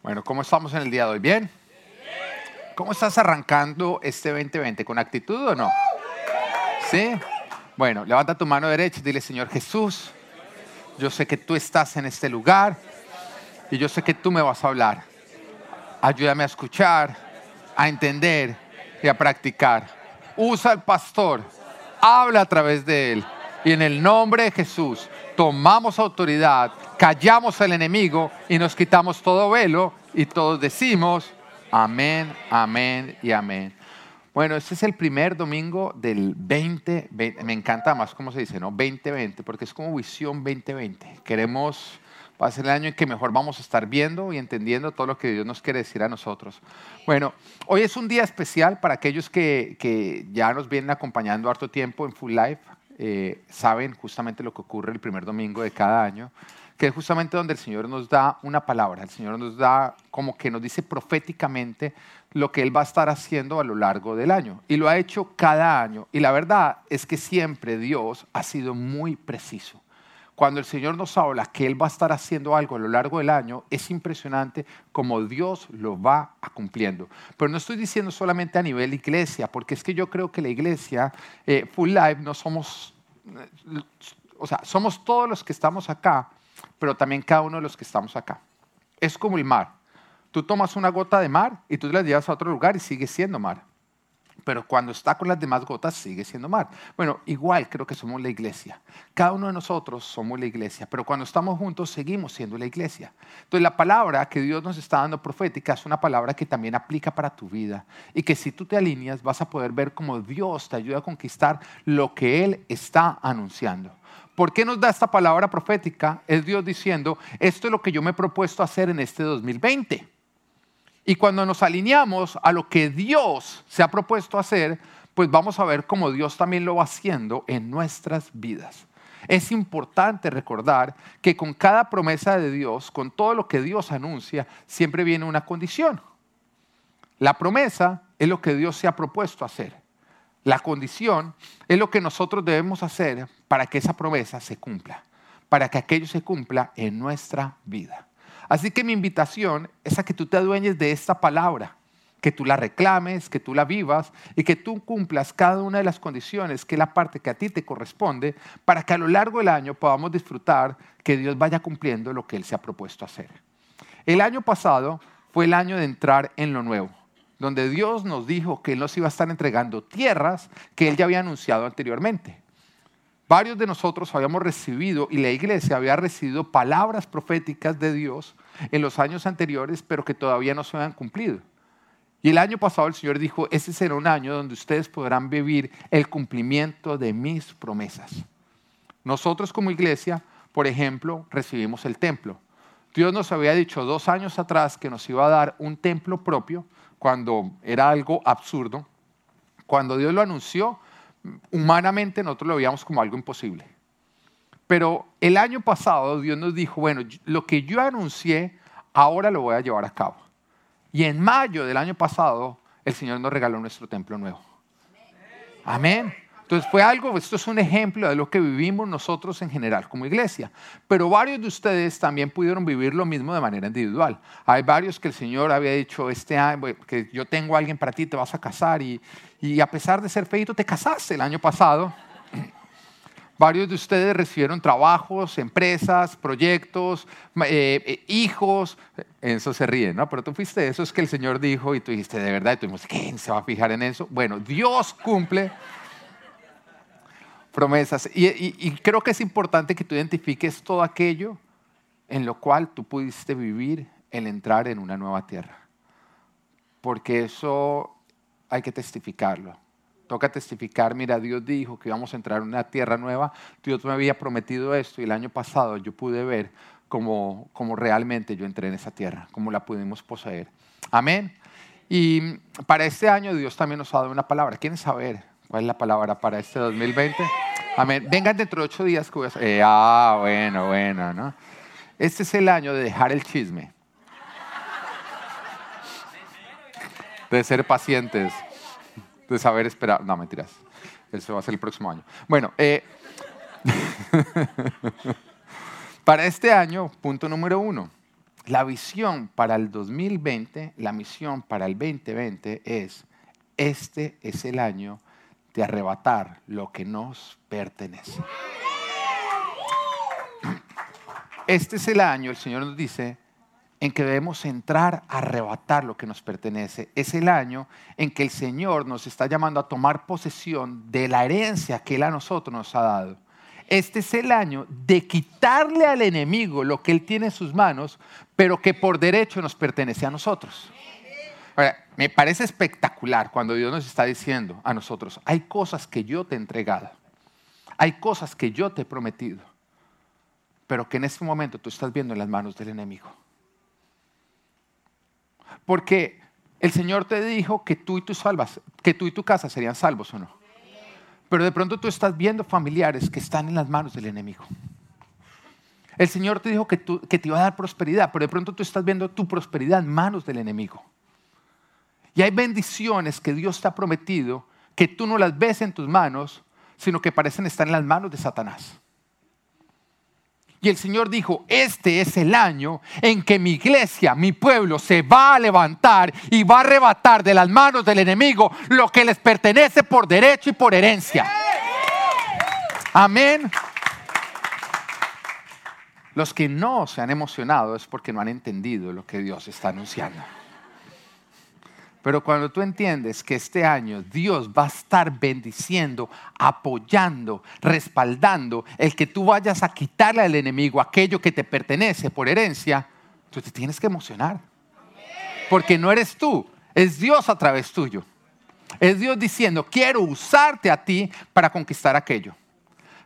Bueno, ¿cómo estamos en el día de hoy? ¿Bien? ¿Cómo estás arrancando este 2020? ¿Con actitud o no? ¿Sí? Bueno, levanta tu mano derecha y dile, Señor Jesús, yo sé que tú estás en este lugar y yo sé que tú me vas a hablar. Ayúdame a escuchar, a entender y a practicar. Usa al pastor, habla a través de él. Y en el nombre de Jesús tomamos autoridad, callamos al enemigo y nos quitamos todo velo y todos decimos amén, amén y amén. Bueno, este es el primer domingo del 2020. Me encanta más cómo se dice, ¿no? 2020, porque es como visión 2020. Queremos, va a ser el año en que mejor vamos a estar viendo y entendiendo todo lo que Dios nos quiere decir a nosotros. Bueno, hoy es un día especial para aquellos que, que ya nos vienen acompañando harto tiempo en Full Life. Eh, saben justamente lo que ocurre el primer domingo de cada año, que es justamente donde el Señor nos da una palabra, el Señor nos da como que nos dice proféticamente lo que Él va a estar haciendo a lo largo del año. Y lo ha hecho cada año. Y la verdad es que siempre Dios ha sido muy preciso. Cuando el Señor nos habla que Él va a estar haciendo algo a lo largo del año, es impresionante como Dios lo va a cumpliendo. Pero no estoy diciendo solamente a nivel iglesia, porque es que yo creo que la iglesia, eh, Full Life, no somos, eh, o sea, somos todos los que estamos acá, pero también cada uno de los que estamos acá. Es como el mar. Tú tomas una gota de mar y tú la llevas a otro lugar y sigue siendo mar pero cuando está con las demás gotas sigue siendo mar. Bueno, igual creo que somos la iglesia. Cada uno de nosotros somos la iglesia, pero cuando estamos juntos seguimos siendo la iglesia. Entonces la palabra que Dios nos está dando profética es una palabra que también aplica para tu vida y que si tú te alineas vas a poder ver cómo Dios te ayuda a conquistar lo que Él está anunciando. ¿Por qué nos da esta palabra profética? Es Dios diciendo, esto es lo que yo me he propuesto hacer en este 2020. Y cuando nos alineamos a lo que Dios se ha propuesto hacer, pues vamos a ver cómo Dios también lo va haciendo en nuestras vidas. Es importante recordar que con cada promesa de Dios, con todo lo que Dios anuncia, siempre viene una condición. La promesa es lo que Dios se ha propuesto hacer. La condición es lo que nosotros debemos hacer para que esa promesa se cumpla, para que aquello se cumpla en nuestra vida. Así que mi invitación es a que tú te adueñes de esta palabra, que tú la reclames, que tú la vivas y que tú cumplas cada una de las condiciones, que es la parte que a ti te corresponde, para que a lo largo del año podamos disfrutar que Dios vaya cumpliendo lo que Él se ha propuesto hacer. El año pasado fue el año de entrar en lo nuevo, donde Dios nos dijo que Él nos iba a estar entregando tierras que Él ya había anunciado anteriormente. Varios de nosotros habíamos recibido, y la iglesia había recibido palabras proféticas de Dios en los años anteriores, pero que todavía no se habían cumplido. Y el año pasado el Señor dijo, ese será un año donde ustedes podrán vivir el cumplimiento de mis promesas. Nosotros como iglesia, por ejemplo, recibimos el templo. Dios nos había dicho dos años atrás que nos iba a dar un templo propio cuando era algo absurdo. Cuando Dios lo anunció, humanamente nosotros lo veíamos como algo imposible. Pero el año pasado Dios nos dijo, bueno, lo que yo anuncié, ahora lo voy a llevar a cabo. Y en mayo del año pasado, el Señor nos regaló nuestro templo nuevo. Amén. Entonces fue algo, esto es un ejemplo de lo que vivimos nosotros en general como iglesia. Pero varios de ustedes también pudieron vivir lo mismo de manera individual. Hay varios que el Señor había dicho, este año, que yo tengo a alguien para ti, te vas a casar y, y a pesar de ser feito, te casaste el año pasado. Varios de ustedes recibieron trabajos, empresas, proyectos, eh, eh, hijos. Eso se ríe, ¿no? Pero tú fuiste eso es que el Señor dijo y tú dijiste, de verdad, y tú ¿quién se va a fijar en eso? Bueno, Dios cumple promesas. Y, creo que es importante que tú identifiques todo aquello en lo cual tú pudiste vivir el entrar en una nueva tierra. Porque eso hay que testificarlo. Toca testificar, mira, Dios dijo que íbamos a entrar en una tierra nueva, Dios me había prometido esto y el año pasado yo pude ver cómo, cómo realmente yo entré en esa tierra, cómo la pudimos poseer. Amén. Y para este año Dios también nos ha dado una palabra. ¿Quieren saber cuál es la palabra para este 2020? Amén. Vengan dentro de ocho días que voy a... Eh, ah, bueno, bueno, ¿no? Este es el año de dejar el chisme. De ser pacientes. De saber esperar. No, mentiras. Eso va a ser el próximo año. Bueno, eh, para este año, punto número uno. la visión para el 2020, la misión para el 2020 es, este es el año de arrebatar lo que nos pertenece. Este es el año, el Señor nos dice, en que debemos entrar a arrebatar lo que nos pertenece. Es el año en que el Señor nos está llamando a tomar posesión de la herencia que Él a nosotros nos ha dado. Este es el año de quitarle al enemigo lo que Él tiene en sus manos, pero que por derecho nos pertenece a nosotros. Me parece espectacular cuando Dios nos está diciendo a nosotros, hay cosas que yo te he entregado, hay cosas que yo te he prometido, pero que en este momento tú estás viendo en las manos del enemigo. Porque el Señor te dijo que tú y tu salvas, que tú y tu casa serían salvos o no. Pero de pronto tú estás viendo familiares que están en las manos del enemigo. El Señor te dijo que, que te iba a dar prosperidad, pero de pronto tú estás viendo tu prosperidad en manos del enemigo. Y hay bendiciones que Dios te ha prometido que tú no las ves en tus manos, sino que parecen estar en las manos de Satanás. Y el Señor dijo, este es el año en que mi iglesia, mi pueblo, se va a levantar y va a arrebatar de las manos del enemigo lo que les pertenece por derecho y por herencia. Amén. Los que no se han emocionado es porque no han entendido lo que Dios está anunciando. Pero cuando tú entiendes que este año Dios va a estar bendiciendo, apoyando, respaldando el que tú vayas a quitarle al enemigo aquello que te pertenece por herencia, tú te tienes que emocionar. Porque no eres tú, es Dios a través tuyo. Es Dios diciendo, quiero usarte a ti para conquistar aquello.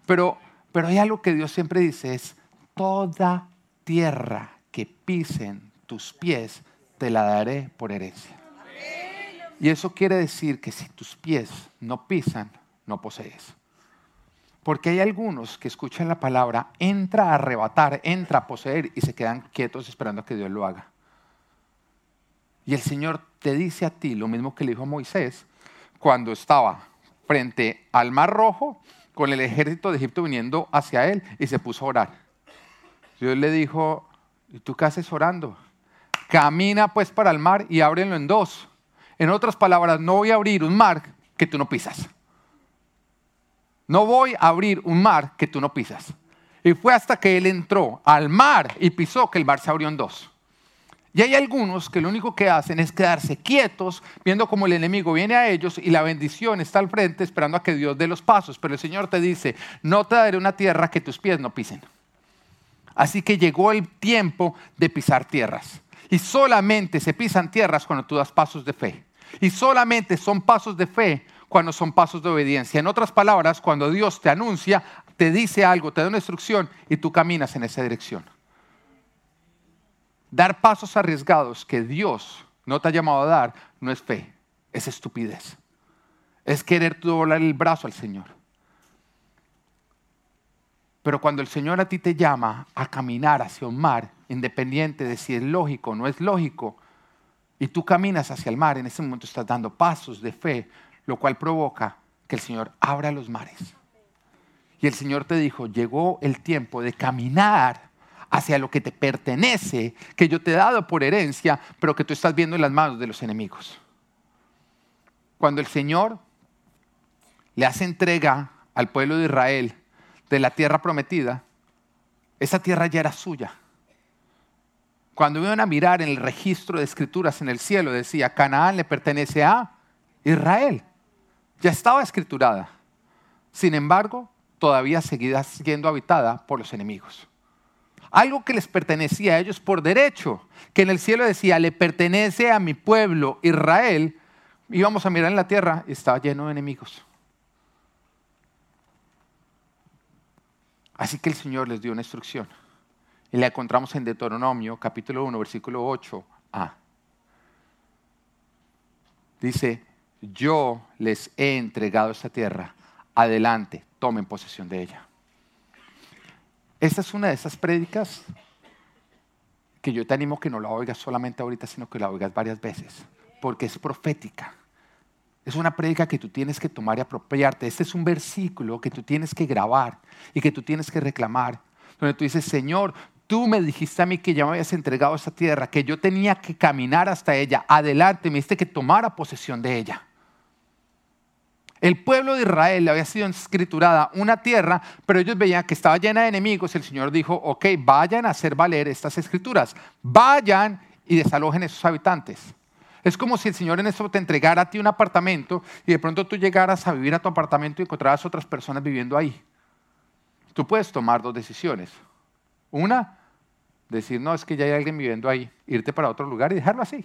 Pero, pero hay algo que Dios siempre dice, es toda tierra que pisen tus pies, te la daré por herencia. Y eso quiere decir que si tus pies no pisan, no posees. Porque hay algunos que escuchan la palabra, entra a arrebatar, entra a poseer y se quedan quietos esperando que Dios lo haga. Y el Señor te dice a ti lo mismo que le dijo a Moisés cuando estaba frente al Mar Rojo con el ejército de Egipto viniendo hacia él y se puso a orar. Dios le dijo, ¿y tú qué haces orando? Camina pues para el mar y ábrelo en dos en otras palabras, no voy a abrir un mar que tú no pisas. No voy a abrir un mar que tú no pisas. Y fue hasta que él entró al mar y pisó que el mar se abrió en dos. Y hay algunos que lo único que hacen es quedarse quietos, viendo cómo el enemigo viene a ellos y la bendición está al frente, esperando a que Dios dé los pasos. Pero el Señor te dice, no te daré una tierra que tus pies no pisen. Así que llegó el tiempo de pisar tierras. Y solamente se pisan tierras cuando tú das pasos de fe. Y solamente son pasos de fe cuando son pasos de obediencia. En otras palabras, cuando Dios te anuncia, te dice algo, te da una instrucción y tú caminas en esa dirección. Dar pasos arriesgados que Dios no te ha llamado a dar no es fe, es estupidez. Es querer doblar el brazo al Señor. Pero cuando el Señor a ti te llama a caminar hacia un mar, independiente de si es lógico o no es lógico, y tú caminas hacia el mar, en ese momento estás dando pasos de fe, lo cual provoca que el Señor abra los mares. Y el Señor te dijo, llegó el tiempo de caminar hacia lo que te pertenece, que yo te he dado por herencia, pero que tú estás viendo en las manos de los enemigos. Cuando el Señor le hace entrega al pueblo de Israel de la tierra prometida, esa tierra ya era suya. Cuando iban a mirar en el registro de escrituras en el cielo, decía, Canaán le pertenece a Israel. Ya estaba escriturada. Sin embargo, todavía seguía siendo habitada por los enemigos. Algo que les pertenecía a ellos por derecho, que en el cielo decía, le pertenece a mi pueblo Israel, íbamos a mirar en la tierra y estaba lleno de enemigos. Así que el Señor les dio una instrucción. Y la encontramos en Deuteronomio capítulo 1, versículo 8a. Dice, yo les he entregado esta tierra, adelante, tomen posesión de ella. Esta es una de esas prédicas que yo te animo que no la oigas solamente ahorita, sino que la oigas varias veces, porque es profética. Es una prédica que tú tienes que tomar y apropiarte. Este es un versículo que tú tienes que grabar y que tú tienes que reclamar, donde tú dices, Señor, tú me dijiste a mí que ya me habías entregado esa tierra, que yo tenía que caminar hasta ella, adelante, me dijiste que tomara posesión de ella. El pueblo de Israel le había sido escriturada una tierra, pero ellos veían que estaba llena de enemigos. El Señor dijo, ok, vayan a hacer valer estas escrituras. Vayan y desalojen a esos habitantes. Es como si el Señor en eso te entregara a ti un apartamento y de pronto tú llegaras a vivir a tu apartamento y encontraras otras personas viviendo ahí. Tú puedes tomar dos decisiones. Una, decir, no, es que ya hay alguien viviendo ahí, irte para otro lugar y dejarlo así.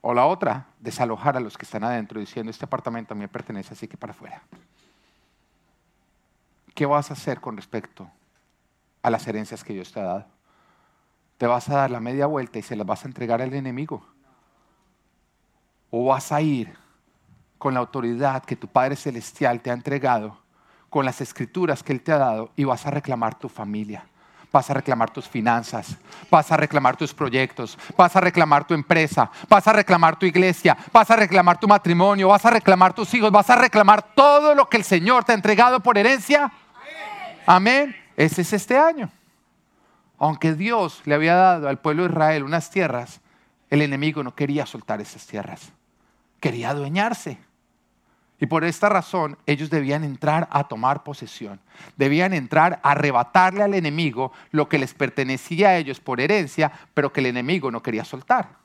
O la otra, desalojar a los que están adentro diciendo, este apartamento a mí me pertenece, así que para afuera. ¿Qué vas a hacer con respecto a las herencias que Dios te ha dado? ¿Te vas a dar la media vuelta y se las vas a entregar al enemigo? ¿O vas a ir con la autoridad que tu Padre Celestial te ha entregado, con las escrituras que Él te ha dado y vas a reclamar tu familia? Vas a reclamar tus finanzas, vas a reclamar tus proyectos, vas a reclamar tu empresa, vas a reclamar tu iglesia, vas a reclamar tu matrimonio, vas a reclamar tus hijos, vas a reclamar todo lo que el Señor te ha entregado por herencia. Amén. Ese es este año. Aunque Dios le había dado al pueblo de Israel unas tierras, el enemigo no quería soltar esas tierras. Quería adueñarse. Y por esta razón ellos debían entrar a tomar posesión, debían entrar a arrebatarle al enemigo lo que les pertenecía a ellos por herencia, pero que el enemigo no quería soltar.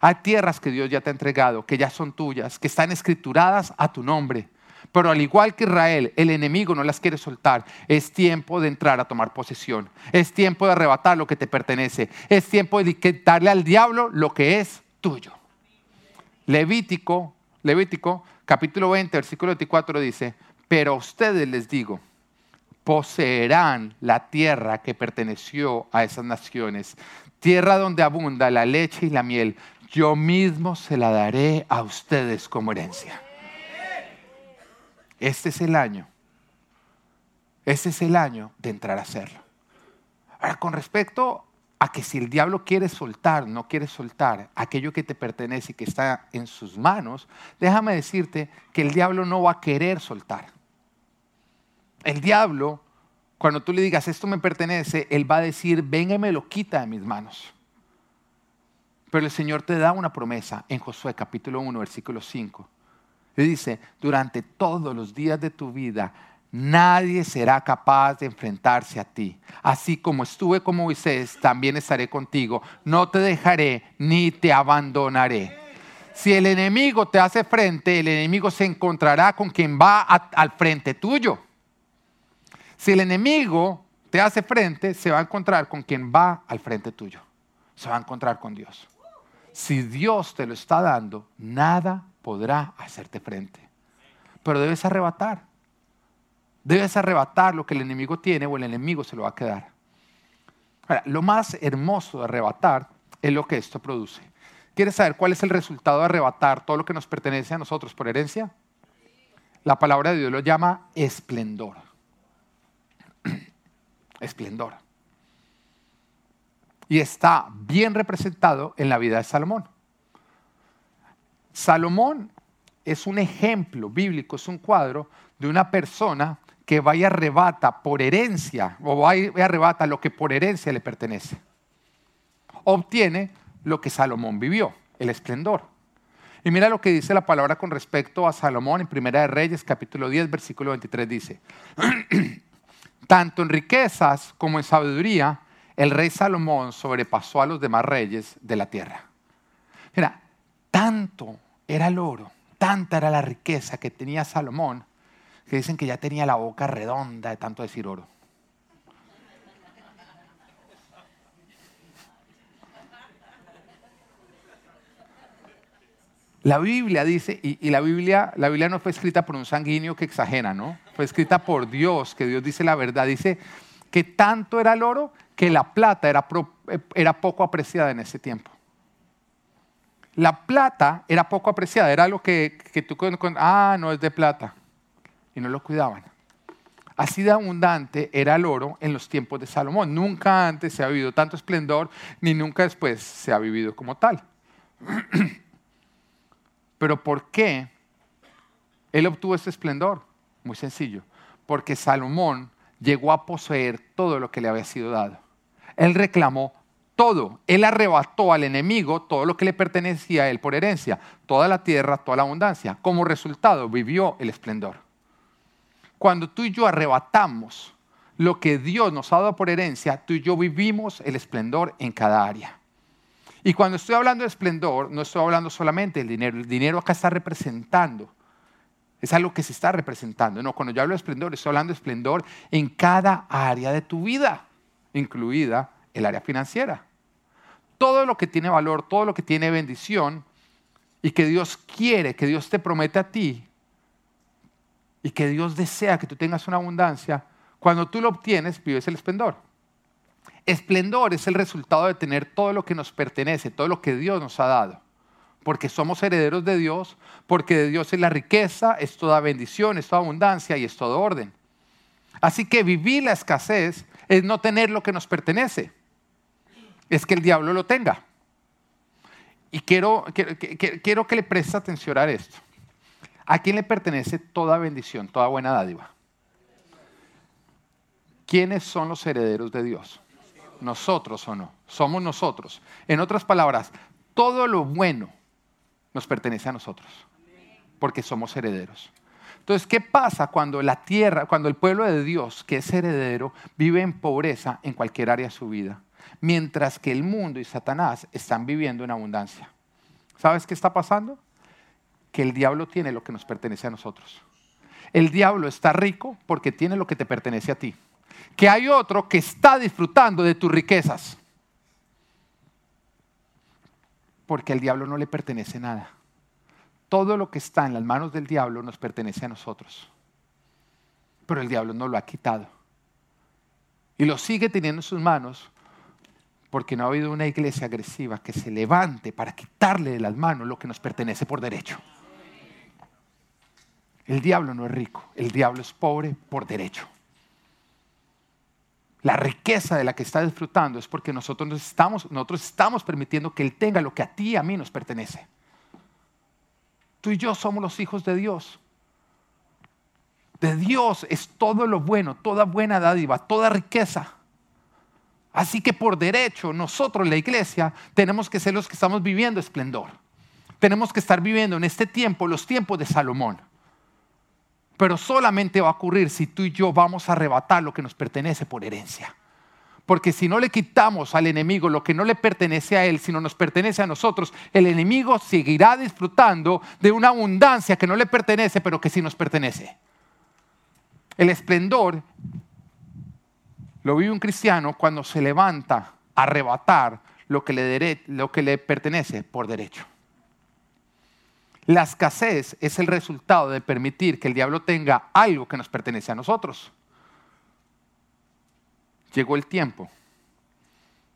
Hay tierras que Dios ya te ha entregado, que ya son tuyas, que están escrituradas a tu nombre. Pero al igual que Israel, el enemigo no las quiere soltar. Es tiempo de entrar a tomar posesión. Es tiempo de arrebatar lo que te pertenece. Es tiempo de quitarle al diablo lo que es tuyo. Levítico, Levítico capítulo 20, versículo 24 dice, pero a ustedes les digo, poseerán la tierra que perteneció a esas naciones, tierra donde abunda la leche y la miel. Yo mismo se la daré a ustedes como herencia. Este es el año. Este es el año de entrar a hacerlo. Ahora, con respecto a que si el diablo quiere soltar, no quiere soltar aquello que te pertenece y que está en sus manos, déjame decirte que el diablo no va a querer soltar. El diablo, cuando tú le digas esto me pertenece, él va a decir, venga y me lo quita de mis manos. Pero el Señor te da una promesa en Josué capítulo 1, versículo 5. Le dice, durante todos los días de tu vida nadie será capaz de enfrentarse a ti. Así como estuve con Moisés, también estaré contigo. No te dejaré ni te abandonaré. Si el enemigo te hace frente, el enemigo se encontrará con quien va al frente tuyo. Si el enemigo te hace frente, se va a encontrar con quien va al frente tuyo. Se va a encontrar con Dios. Si Dios te lo está dando, nada podrá hacerte frente. Pero debes arrebatar. Debes arrebatar lo que el enemigo tiene o el enemigo se lo va a quedar. Ahora, lo más hermoso de arrebatar es lo que esto produce. ¿Quieres saber cuál es el resultado de arrebatar todo lo que nos pertenece a nosotros por herencia? La palabra de Dios lo llama esplendor. esplendor. Y está bien representado en la vida de Salomón. Salomón es un ejemplo bíblico, es un cuadro de una persona que vaya arrebata por herencia, o vaya arrebata lo que por herencia le pertenece. Obtiene lo que Salomón vivió, el esplendor. Y mira lo que dice la palabra con respecto a Salomón en Primera de Reyes, capítulo 10, versículo 23, dice, tanto en riquezas como en sabiduría, el rey Salomón sobrepasó a los demás reyes de la tierra. Mira, tanto era el oro, tanta era la riqueza que tenía Salomón, que dicen que ya tenía la boca redonda de tanto decir oro. La Biblia dice, y, la, Biblia, la Biblia no fue escrita por un sanguíneo que exagera, ¿no? Fue escrita por Dios, que Dios dice la verdad. Dice que tanto era el oro que la plata era, era poco apreciada en ese tiempo. La plata era poco apreciada, era lo que, que tú, ah, no es de plata y no lo cuidaban. Así de abundante era el oro en los tiempos de Salomón. Nunca antes se ha vivido tanto esplendor, ni nunca después se ha vivido como tal. Pero ¿por qué él obtuvo ese esplendor? Muy sencillo. Porque Salomón llegó a poseer todo lo que le había sido dado. Él reclamó todo. Él arrebató al enemigo todo lo que le pertenecía a él por herencia, toda la tierra, toda la abundancia. Como resultado, vivió el esplendor. Cuando tú y yo arrebatamos lo que Dios nos ha dado por herencia, tú y yo vivimos el esplendor en cada área. Y cuando estoy hablando de esplendor, no estoy hablando solamente del dinero. El dinero acá está representando. Es algo que se está representando. No, cuando yo hablo de esplendor, estoy hablando de esplendor en cada área de tu vida, incluida el área financiera. Todo lo que tiene valor, todo lo que tiene bendición y que Dios quiere, que Dios te promete a ti y que Dios desea que tú tengas una abundancia, cuando tú lo obtienes, vives el esplendor. Esplendor es el resultado de tener todo lo que nos pertenece, todo lo que Dios nos ha dado. Porque somos herederos de Dios, porque de Dios es la riqueza, es toda bendición, es toda abundancia y es todo orden. Así que vivir la escasez es no tener lo que nos pertenece, es que el diablo lo tenga. Y quiero, quiero, que le prestes atención a esto. ¿A quién le pertenece toda bendición, toda buena dádiva? ¿Quiénes son los herederos de Dios? nosotros o no. Somos nosotros. En otras palabras, todo lo bueno nos pertenece a nosotros, porque somos herederos. Entonces, ¿qué pasa cuando la tierra, cuando el pueblo de Dios, que es heredero, vive en pobreza en cualquier área de su vida, mientras que el mundo y Satanás están viviendo en abundancia? ¿Sabes qué está pasando? Que el diablo tiene lo que nos pertenece a nosotros. El diablo está rico porque tiene lo que te pertenece a ti que hay otro que está disfrutando de tus riquezas. Porque al diablo no le pertenece nada. Todo lo que está en las manos del diablo nos pertenece a nosotros. Pero el diablo no lo ha quitado. Y lo sigue teniendo en sus manos porque no ha habido una iglesia agresiva que se levante para quitarle de las manos lo que nos pertenece por derecho. El diablo no es rico, el diablo es pobre por derecho la riqueza de la que está disfrutando es porque nosotros estamos, nosotros estamos permitiendo que Él tenga lo que a ti y a mí nos pertenece. Tú y yo somos los hijos de Dios. De Dios es todo lo bueno, toda buena dádiva, toda riqueza. Así que por derecho, nosotros, la iglesia, tenemos que ser los que estamos viviendo esplendor. Tenemos que estar viviendo en este tiempo los tiempos de Salomón. Pero solamente va a ocurrir si tú y yo vamos a arrebatar lo que nos pertenece por herencia. Porque si no le quitamos al enemigo lo que no le pertenece a él, sino nos pertenece a nosotros, el enemigo seguirá disfrutando de una abundancia que no le pertenece, pero que sí nos pertenece. El esplendor lo vive un cristiano cuando se levanta a arrebatar lo que le, lo que le pertenece por derecho. La escasez es el resultado de permitir que el diablo tenga algo que nos pertenece a nosotros. Llegó el tiempo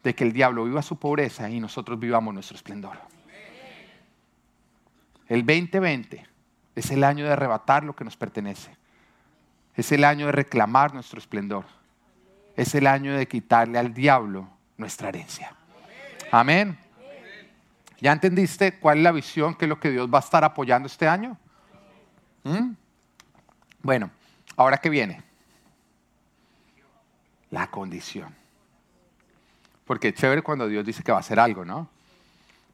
de que el diablo viva su pobreza y nosotros vivamos nuestro esplendor. El 2020 es el año de arrebatar lo que nos pertenece. Es el año de reclamar nuestro esplendor. Es el año de quitarle al diablo nuestra herencia. Amén. ¿Ya entendiste cuál es la visión, qué es lo que Dios va a estar apoyando este año? ¿Mm? Bueno, ahora qué viene. La condición. Porque es chévere cuando Dios dice que va a hacer algo, ¿no?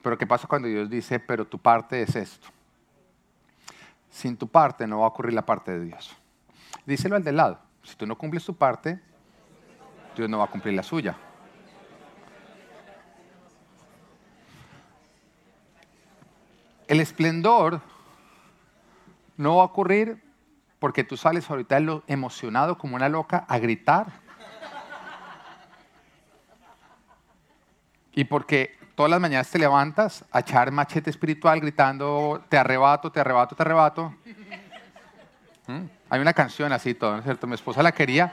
Pero ¿qué pasa cuando Dios dice, pero tu parte es esto? Sin tu parte no va a ocurrir la parte de Dios. Díselo al del lado. Si tú no cumples tu parte, Dios no va a cumplir la suya. El esplendor no va a ocurrir porque tú sales ahorita emocionado como una loca a gritar. Y porque todas las mañanas te levantas a echar machete espiritual gritando, te arrebato, te arrebato, te arrebato. ¿Mm? Hay una canción así, todo, ¿no es cierto? Mi esposa la quería,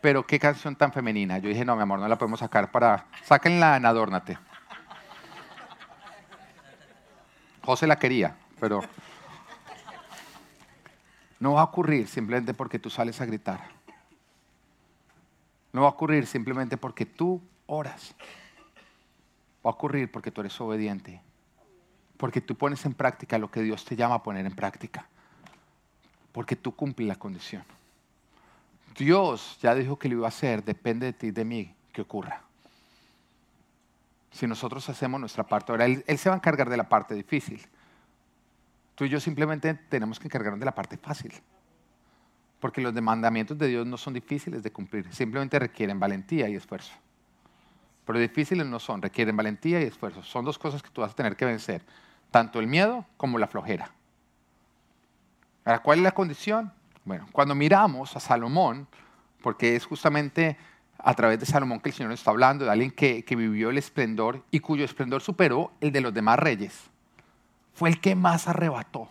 pero qué canción tan femenina. Yo dije, no, mi amor, no la podemos sacar para... Sáquenla en Adórnate. José la quería, pero no va a ocurrir simplemente porque tú sales a gritar. No va a ocurrir simplemente porque tú oras. Va a ocurrir porque tú eres obediente. Porque tú pones en práctica lo que Dios te llama a poner en práctica. Porque tú cumples la condición. Dios ya dijo que lo iba a hacer, depende de ti de mí que ocurra. Si nosotros hacemos nuestra parte, ahora él, él se va a encargar de la parte difícil. Tú y yo simplemente tenemos que encargarnos de la parte fácil. Porque los mandamientos de Dios no son difíciles de cumplir, simplemente requieren valentía y esfuerzo. Pero difíciles no son, requieren valentía y esfuerzo. Son dos cosas que tú vas a tener que vencer, tanto el miedo como la flojera. Ahora, ¿cuál es la condición? Bueno, cuando miramos a Salomón, porque es justamente a través de Salomón que el Señor nos está hablando, de alguien que, que vivió el esplendor y cuyo esplendor superó el de los demás reyes. Fue el que más arrebató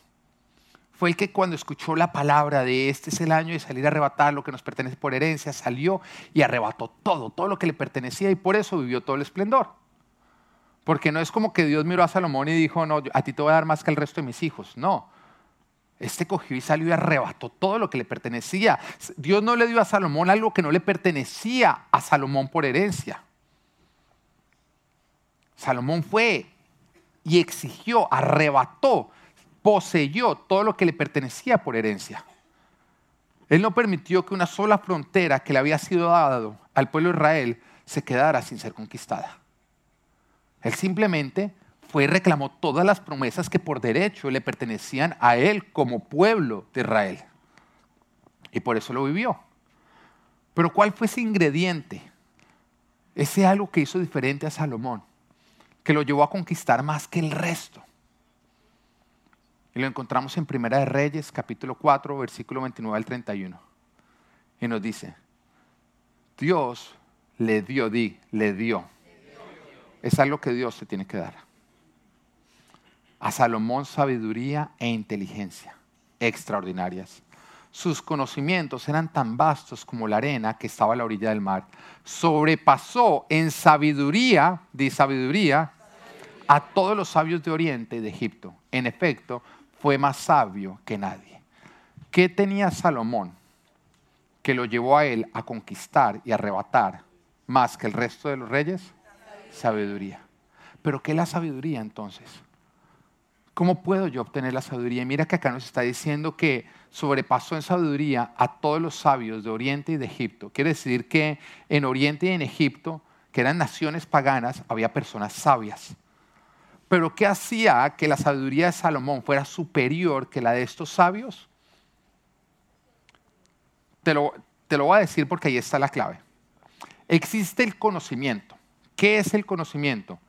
fue el que cuando escuchó la palabra de este es el año de salir a arrebatar lo que nos pertenece por herencia, salió y arrebató todo, todo lo que le pertenecía y por eso vivió todo el esplendor. Porque no es como que Dios miró a Salomón y dijo, no, a ti te voy a dar más que al resto de mis hijos. No. Este cogió y salió y arrebató todo lo que le pertenecía. Dios no le dio a Salomón algo que no le pertenecía a Salomón por herencia. Salomón fue y exigió, arrebató poseyó todo lo que le pertenecía por herencia. Él no permitió que una sola frontera que le había sido dado al pueblo de Israel se quedara sin ser conquistada. Él simplemente fue y reclamó todas las promesas que por derecho le pertenecían a él como pueblo de Israel. Y por eso lo vivió. Pero ¿cuál fue ese ingrediente? Ese algo que hizo diferente a Salomón, que lo llevó a conquistar más que el resto. Y lo encontramos en Primera de Reyes, capítulo 4, versículo 29 al 31. Y nos dice, Dios le dio, di, le dio. Es algo que Dios te tiene que dar. A Salomón sabiduría e inteligencia extraordinarias. Sus conocimientos eran tan vastos como la arena que estaba a la orilla del mar. Sobrepasó en sabiduría, di sabiduría, a todos los sabios de Oriente y de Egipto. En efecto, fue más sabio que nadie. ¿Qué tenía Salomón que lo llevó a él a conquistar y arrebatar más que el resto de los reyes? Sabiduría. ¿Pero qué es la sabiduría entonces? ¿Cómo puedo yo obtener la sabiduría? mira que acá nos está diciendo que sobrepasó en sabiduría a todos los sabios de Oriente y de Egipto. Quiere decir que en Oriente y en Egipto, que eran naciones paganas, había personas sabias. Pero ¿qué hacía que la sabiduría de Salomón fuera superior que la de estos sabios? Te lo, te lo voy a decir porque ahí está la clave. Existe el conocimiento. ¿Qué es el conocimiento?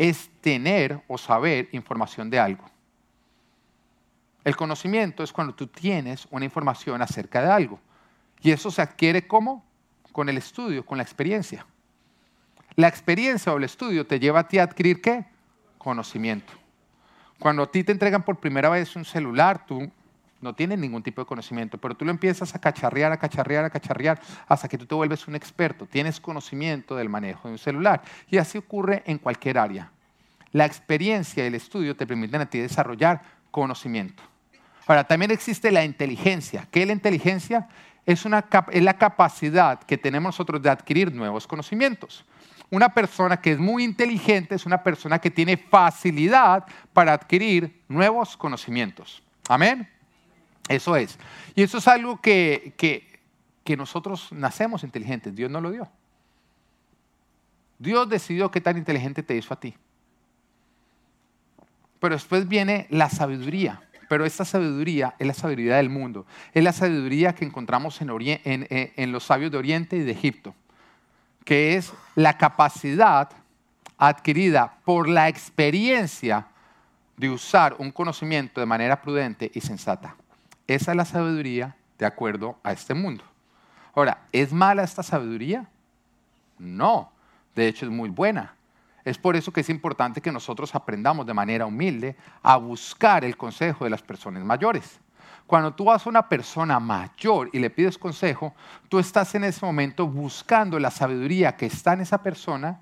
Es tener o saber información de algo. El conocimiento es cuando tú tienes una información acerca de algo. Y eso se adquiere ¿cómo? Con el estudio, con la experiencia. La experiencia o el estudio te lleva a ti a adquirir qué? conocimiento. Cuando a ti te entregan por primera vez un celular, tú no tienes ningún tipo de conocimiento, pero tú lo empiezas a cacharrear, a cacharrear, a cacharrear, hasta que tú te vuelves un experto, tienes conocimiento del manejo de un celular. Y así ocurre en cualquier área. La experiencia y el estudio te permiten a ti desarrollar conocimiento. Ahora, también existe la inteligencia. ¿Qué es la inteligencia? Es, una, es la capacidad que tenemos nosotros de adquirir nuevos conocimientos una persona que es muy inteligente es una persona que tiene facilidad para adquirir nuevos conocimientos. Amén. Eso es. Y eso es algo que, que, nosotros nacemos inteligentes. Dios no lo dio. Dios decidió qué tan inteligente te hizo a ti. Pero después viene la sabiduría. Pero esta sabiduría es la sabiduría del mundo. Es la sabiduría que encontramos en, en los sabios de Oriente y de Egipto que es la capacidad adquirida por la experiencia de usar un conocimiento de manera prudente y sensata. Esa es la sabiduría de acuerdo a este mundo. Ahora, ¿es mala esta sabiduría? No, de hecho es muy buena. Es por eso que es importante que nosotros aprendamos de manera humilde a buscar el consejo de las personas mayores. Cuando tú vas a una persona mayor y le pides consejo, tú estás en ese momento buscando la sabiduría que está en esa persona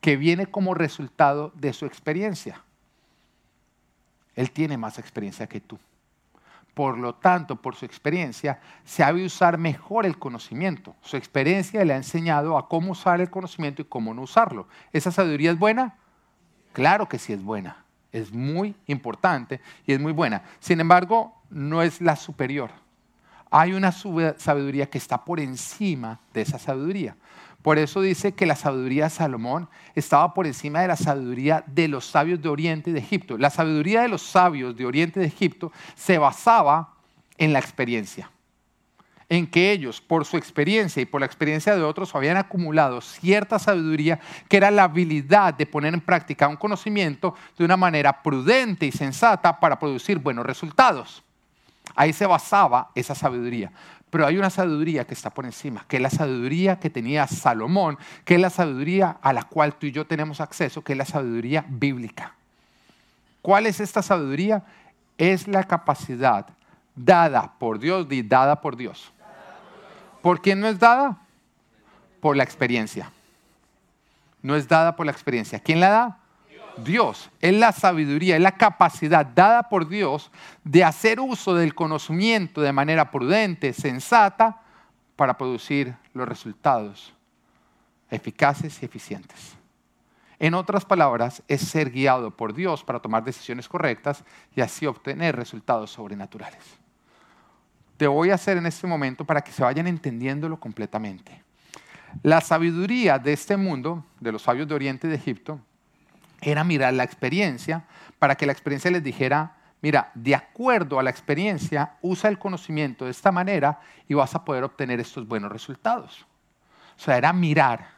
que viene como resultado de su experiencia. Él tiene más experiencia que tú. Por lo tanto, por su experiencia, sabe usar mejor el conocimiento. Su experiencia le ha enseñado a cómo usar el conocimiento y cómo no usarlo. ¿Esa sabiduría es buena? Claro que sí es buena. Es muy importante y es muy buena. Sin embargo, no es la superior. hay una sabiduría que está por encima de esa sabiduría. Por eso dice que la sabiduría de Salomón estaba por encima de la sabiduría de los sabios de Oriente y de Egipto. La sabiduría de los sabios de Oriente y de Egipto se basaba en la experiencia, en que ellos, por su experiencia y por la experiencia de otros, habían acumulado cierta sabiduría que era la habilidad de poner en práctica un conocimiento de una manera prudente y sensata para producir buenos resultados. Ahí se basaba esa sabiduría. Pero hay una sabiduría que está por encima, que es la sabiduría que tenía Salomón, que es la sabiduría a la cual tú y yo tenemos acceso, que es la sabiduría bíblica. ¿Cuál es esta sabiduría? Es la capacidad dada por Dios dada por Dios. ¿Por quién no es dada? Por la experiencia. No es dada por la experiencia. ¿Quién la da? Dios, es la sabiduría, es la capacidad dada por Dios de hacer uso del conocimiento de manera prudente, sensata, para producir los resultados eficaces y eficientes. En otras palabras, es ser guiado por Dios para tomar decisiones correctas y así obtener resultados sobrenaturales. Te voy a hacer en este momento para que se vayan entendiéndolo completamente. La sabiduría de este mundo, de los sabios de Oriente y de Egipto, era mirar la experiencia para que la experiencia les dijera, mira, de acuerdo a la experiencia, usa el conocimiento de esta manera y vas a poder obtener estos buenos resultados. O sea, era mirar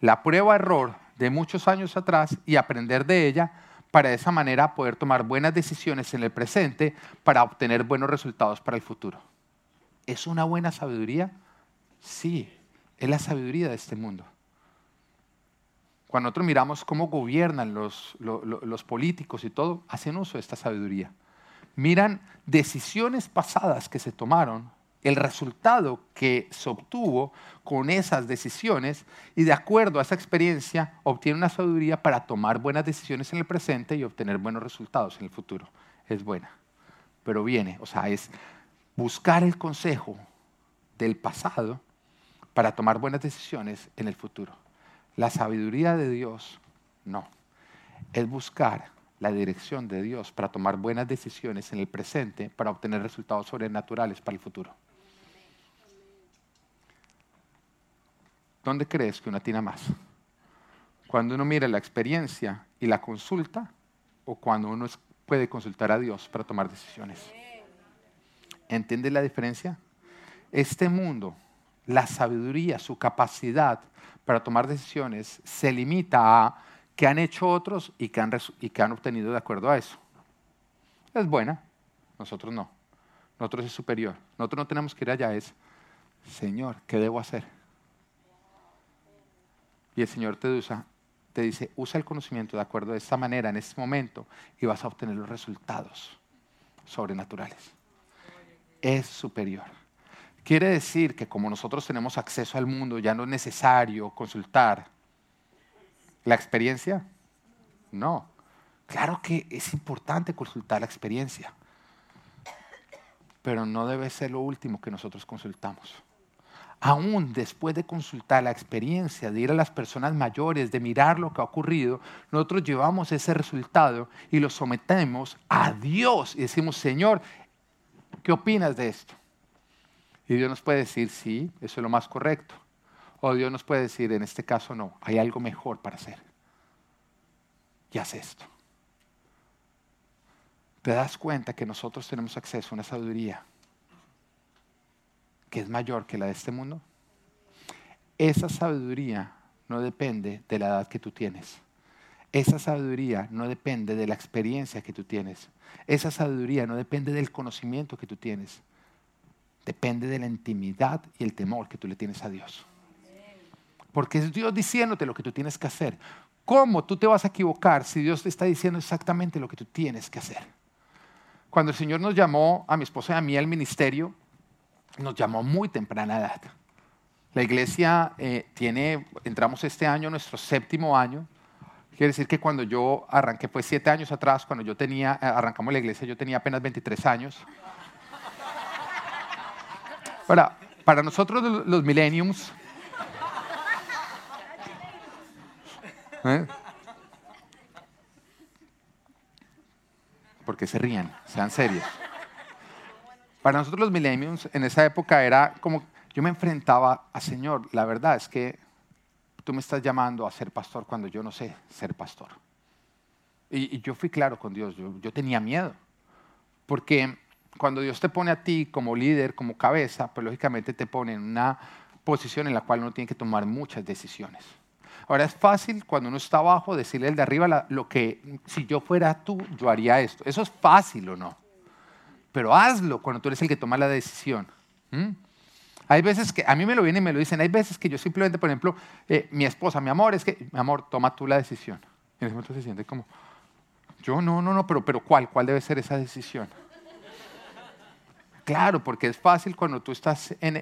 la prueba-error de muchos años atrás y aprender de ella para de esa manera poder tomar buenas decisiones en el presente para obtener buenos resultados para el futuro. ¿Es una buena sabiduría? Sí, es la sabiduría de este mundo. Cuando nosotros miramos cómo gobiernan los, los, políticos y todo, hacen uso de esta sabiduría. Miran decisiones pasadas que se tomaron, el resultado que se obtuvo con esas decisiones y de acuerdo a esa experiencia obtienen una sabiduría para tomar buenas decisiones en el presente y obtener buenos resultados en el futuro. Es buena, pero viene, o sea, es buscar el consejo del pasado para tomar buenas decisiones en el futuro. La sabiduría de Dios, no. Es buscar la dirección de Dios para tomar buenas decisiones en el presente para obtener resultados sobrenaturales para el futuro. ¿Dónde crees que uno atina más? Cuando uno mira la experiencia y la consulta o cuando uno puede consultar a Dios para tomar decisiones. ¿Entiendes la diferencia? Este mundo, la sabiduría, su capacidad para tomar decisiones se limita a qué han hecho otros y qué han, y han obtenido de acuerdo a eso. Es buena, nosotros no. Nosotros es superior. Nosotros no tenemos que ir allá, es, Señor, ¿qué debo hacer? Y el Señor te usa, te dice, usa el conocimiento de acuerdo a esta manera, en este momento, y vas a obtener los resultados sobrenaturales. Es superior. Quiere decir que como nosotros tenemos acceso al mundo, ya no es necesario consultar la experiencia. No. Claro que es importante consultar la experiencia, pero no debe ser lo último que nosotros consultamos. Aún después de consultar la experiencia, de ir a las personas mayores, de mirar lo que ha ocurrido, nosotros llevamos ese resultado y lo sometemos a Dios y decimos, Señor, ¿qué opinas de esto? Y Dios nos puede decir, sí, eso es lo más correcto. O Dios nos puede decir, en este caso no, hay algo mejor para hacer. Y haz esto. ¿Te das cuenta que nosotros tenemos acceso a una sabiduría que es mayor que la de este mundo? Esa sabiduría no depende de la edad que tú tienes. Esa sabiduría no depende de la experiencia que tú tienes. Esa sabiduría no depende del conocimiento que tú tienes. Depende de la intimidad y el temor que tú le tienes a Dios. Porque es Dios diciéndote lo que tú tienes que hacer. ¿Cómo tú te vas a equivocar si Dios te está diciendo exactamente lo que tú tienes que hacer? Cuando el Señor nos llamó a mi esposa y a mí al ministerio, nos llamó muy temprana edad. La iglesia eh, tiene, entramos este año, nuestro séptimo año. Quiere decir que cuando yo arranqué, fue siete años atrás, cuando yo tenía, eh, arrancamos la iglesia, yo tenía apenas 23 años. Ahora, para nosotros los millenniums, ¿eh? porque se ríen, sean serios. Para nosotros los millennials en esa época era como, yo me enfrentaba a Señor, la verdad es que tú me estás llamando a ser pastor cuando yo no sé ser pastor. Y, yo fui claro con Dios, yo, tenía miedo, porque cuando Dios te pone a ti como líder, como cabeza, pues lógicamente te pone en una posición en la cual uno tiene que tomar muchas decisiones. Ahora es fácil cuando uno está abajo decirle al de arriba lo que si yo fuera tú, yo haría esto. Eso es fácil o no. Pero hazlo cuando tú eres el que toma la decisión. Hay veces que, a mí me lo vienen y me lo dicen, hay veces que yo simplemente, por ejemplo, eh, mi esposa, mi amor, es que, mi amor, toma tú la decisión. Y en ese momento se siente como, yo no, no, no, pero, pero ¿cuál? ¿Cuál debe ser esa decisión? Claro, porque es fácil cuando tú estás en,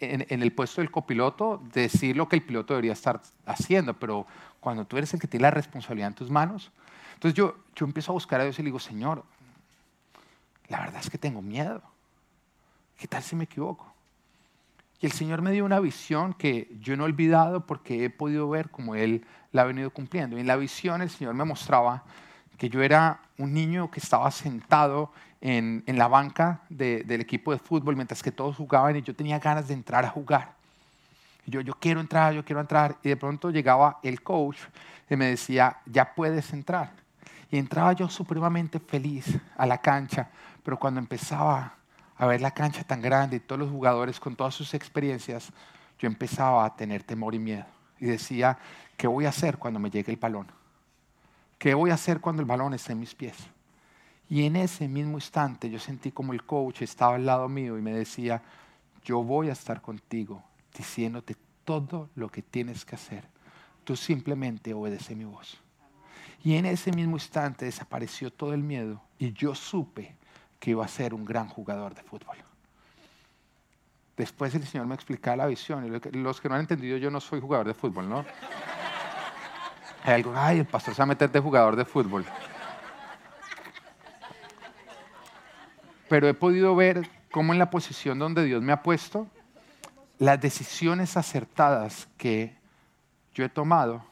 el puesto del copiloto decir lo que el piloto debería estar haciendo, pero cuando tú eres el que tiene la responsabilidad en tus manos, entonces yo, yo empiezo a buscar a Dios y le digo, Señor, la verdad es que tengo miedo. ¿Qué tal si me equivoco? Y el Señor me dio una visión que yo no he olvidado porque he podido ver cómo Él la ha venido cumpliendo. Y en la visión el Señor me mostraba que yo era un niño que estaba sentado en, la banca del equipo de fútbol mientras que todos jugaban y yo tenía ganas de entrar a jugar. Yo, yo quiero entrar, yo quiero entrar. Y de pronto llegaba el coach y me decía, ya puedes entrar. Y entraba yo supremamente feliz a la cancha, pero cuando empezaba a ver la cancha tan grande y todos los jugadores con todas sus experiencias, yo empezaba a tener temor y miedo. Y decía, ¿qué voy a hacer cuando me llegue el balón? ¿Qué voy a hacer cuando el balón esté en mis pies? Y en ese mismo instante yo sentí como el coach estaba al lado mío y me decía, yo voy a estar contigo diciéndote todo lo que tienes que hacer. Tú simplemente obedece mi voz. Y en ese mismo instante desapareció todo el miedo y yo supe que iba a ser un gran jugador de fútbol. Después el Señor me explicaba la visión. Los que no han entendido, yo no soy jugador de fútbol, ¿no? Hay algo, ay, el pastor se va a meter de jugador de fútbol. Pero he podido ver cómo en la posición donde Dios me ha puesto, las decisiones acertadas que yo he tomado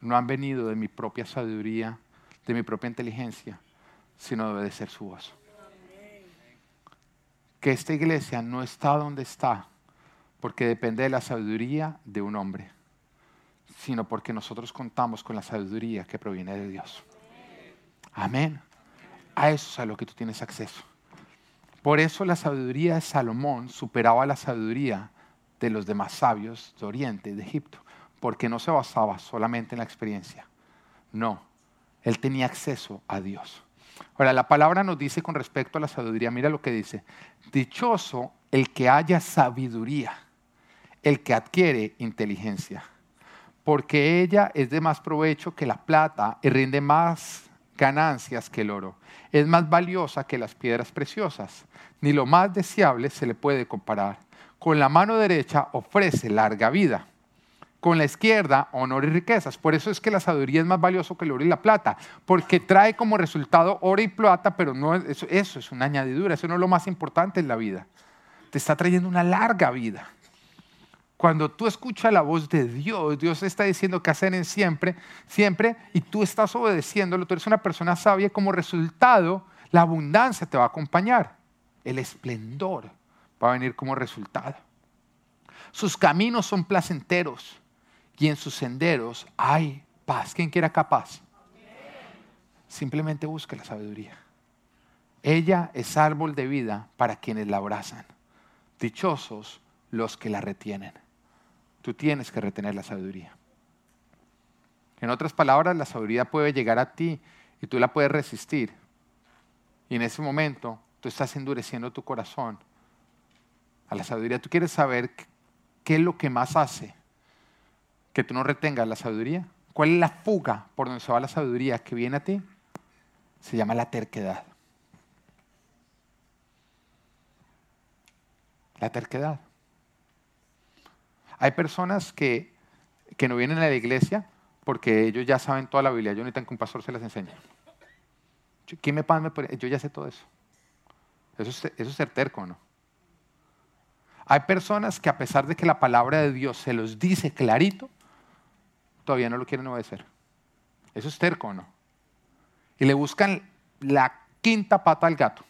no han venido de mi propia sabiduría, de mi propia inteligencia, sino de obedecer su voz. Que esta iglesia no está donde está porque depende de la sabiduría de un hombre sino porque nosotros contamos con la sabiduría que proviene de Dios. Amén. A eso es a lo que tú tienes acceso. Por eso la sabiduría de Salomón superaba la sabiduría de los demás sabios de Oriente, de Egipto, porque no se basaba solamente en la experiencia. No, él tenía acceso a Dios. Ahora, la palabra nos dice con respecto a la sabiduría, mira lo que dice, dichoso el que haya sabiduría, el que adquiere inteligencia porque ella es de más provecho que la plata y rinde más ganancias que el oro. Es más valiosa que las piedras preciosas. Ni lo más deseable se le puede comparar. Con la mano derecha ofrece larga vida. Con la izquierda, honor y riquezas. Por eso es que la sabiduría es más valiosa que el oro y la plata, porque trae como resultado oro y plata, pero no eso, eso es una añadidura, eso no es lo más importante en la vida. Te está trayendo una larga vida. Cuando tú escuchas la voz de Dios, Dios está diciendo que hacer en siempre, siempre, y tú estás obedeciéndolo, tú eres una persona sabia, como resultado, la abundancia te va a acompañar. El esplendor va a venir como resultado. Sus caminos son placenteros y en sus senderos hay paz. ¿Quién quiera capaz? Simplemente busca la sabiduría. Ella es árbol de vida para quienes la abrazan. Dichosos los que la retienen tú tienes que retener la sabiduría. En otras palabras, la sabiduría puede llegar a ti y tú la puedes resistir. Y en ese momento tú estás endureciendo tu corazón a la sabiduría. ¿Tú quieres saber qué es lo que más hace que tú no retengas la sabiduría? ¿Cuál es la fuga por donde se va la sabiduría que viene a ti? Se llama la terquedad. La terquedad. Hay personas que, no vienen a la iglesia porque ellos ya saben toda la Biblia, yo necesito que un pastor se las enseñe. ¿Quién me paga? Yo ya sé todo eso. Eso es, eso es ser terco, ¿no? Hay personas que a pesar de que la palabra de Dios se los dice clarito, todavía no lo quieren obedecer. Eso es terco, ¿no? Y le buscan la quinta pata al gato.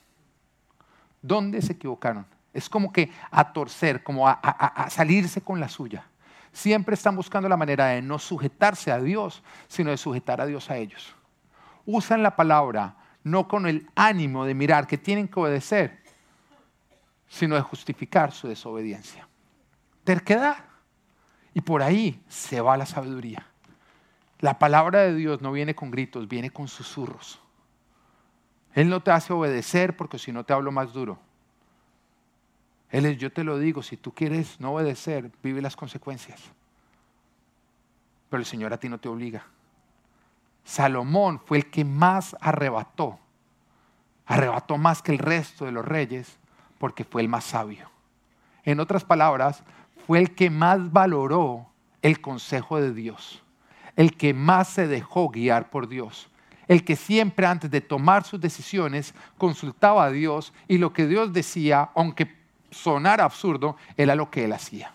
¿Dónde se equivocaron? Es como que a torcer, como a, salirse con la suya. Siempre están buscando la manera de no sujetarse a Dios, sino de sujetar a Dios a ellos. Usan la palabra no con el ánimo de mirar que tienen que obedecer, sino de justificar su desobediencia. Terquedad. Y por ahí se va la sabiduría. La palabra de Dios no viene con gritos, viene con susurros. Él no te hace obedecer porque si no te hablo más duro. Él es, yo te lo digo, si tú quieres no obedecer, vive las consecuencias. Pero el Señor a ti no te obliga. Salomón fue el que más arrebató. Arrebató más que el resto de los reyes porque fue el más sabio. En otras palabras, fue el que más valoró el consejo de Dios, el que más se dejó guiar por Dios, el que siempre antes de tomar sus decisiones consultaba a Dios y lo que Dios decía, aunque sonara absurdo, era lo que él hacía.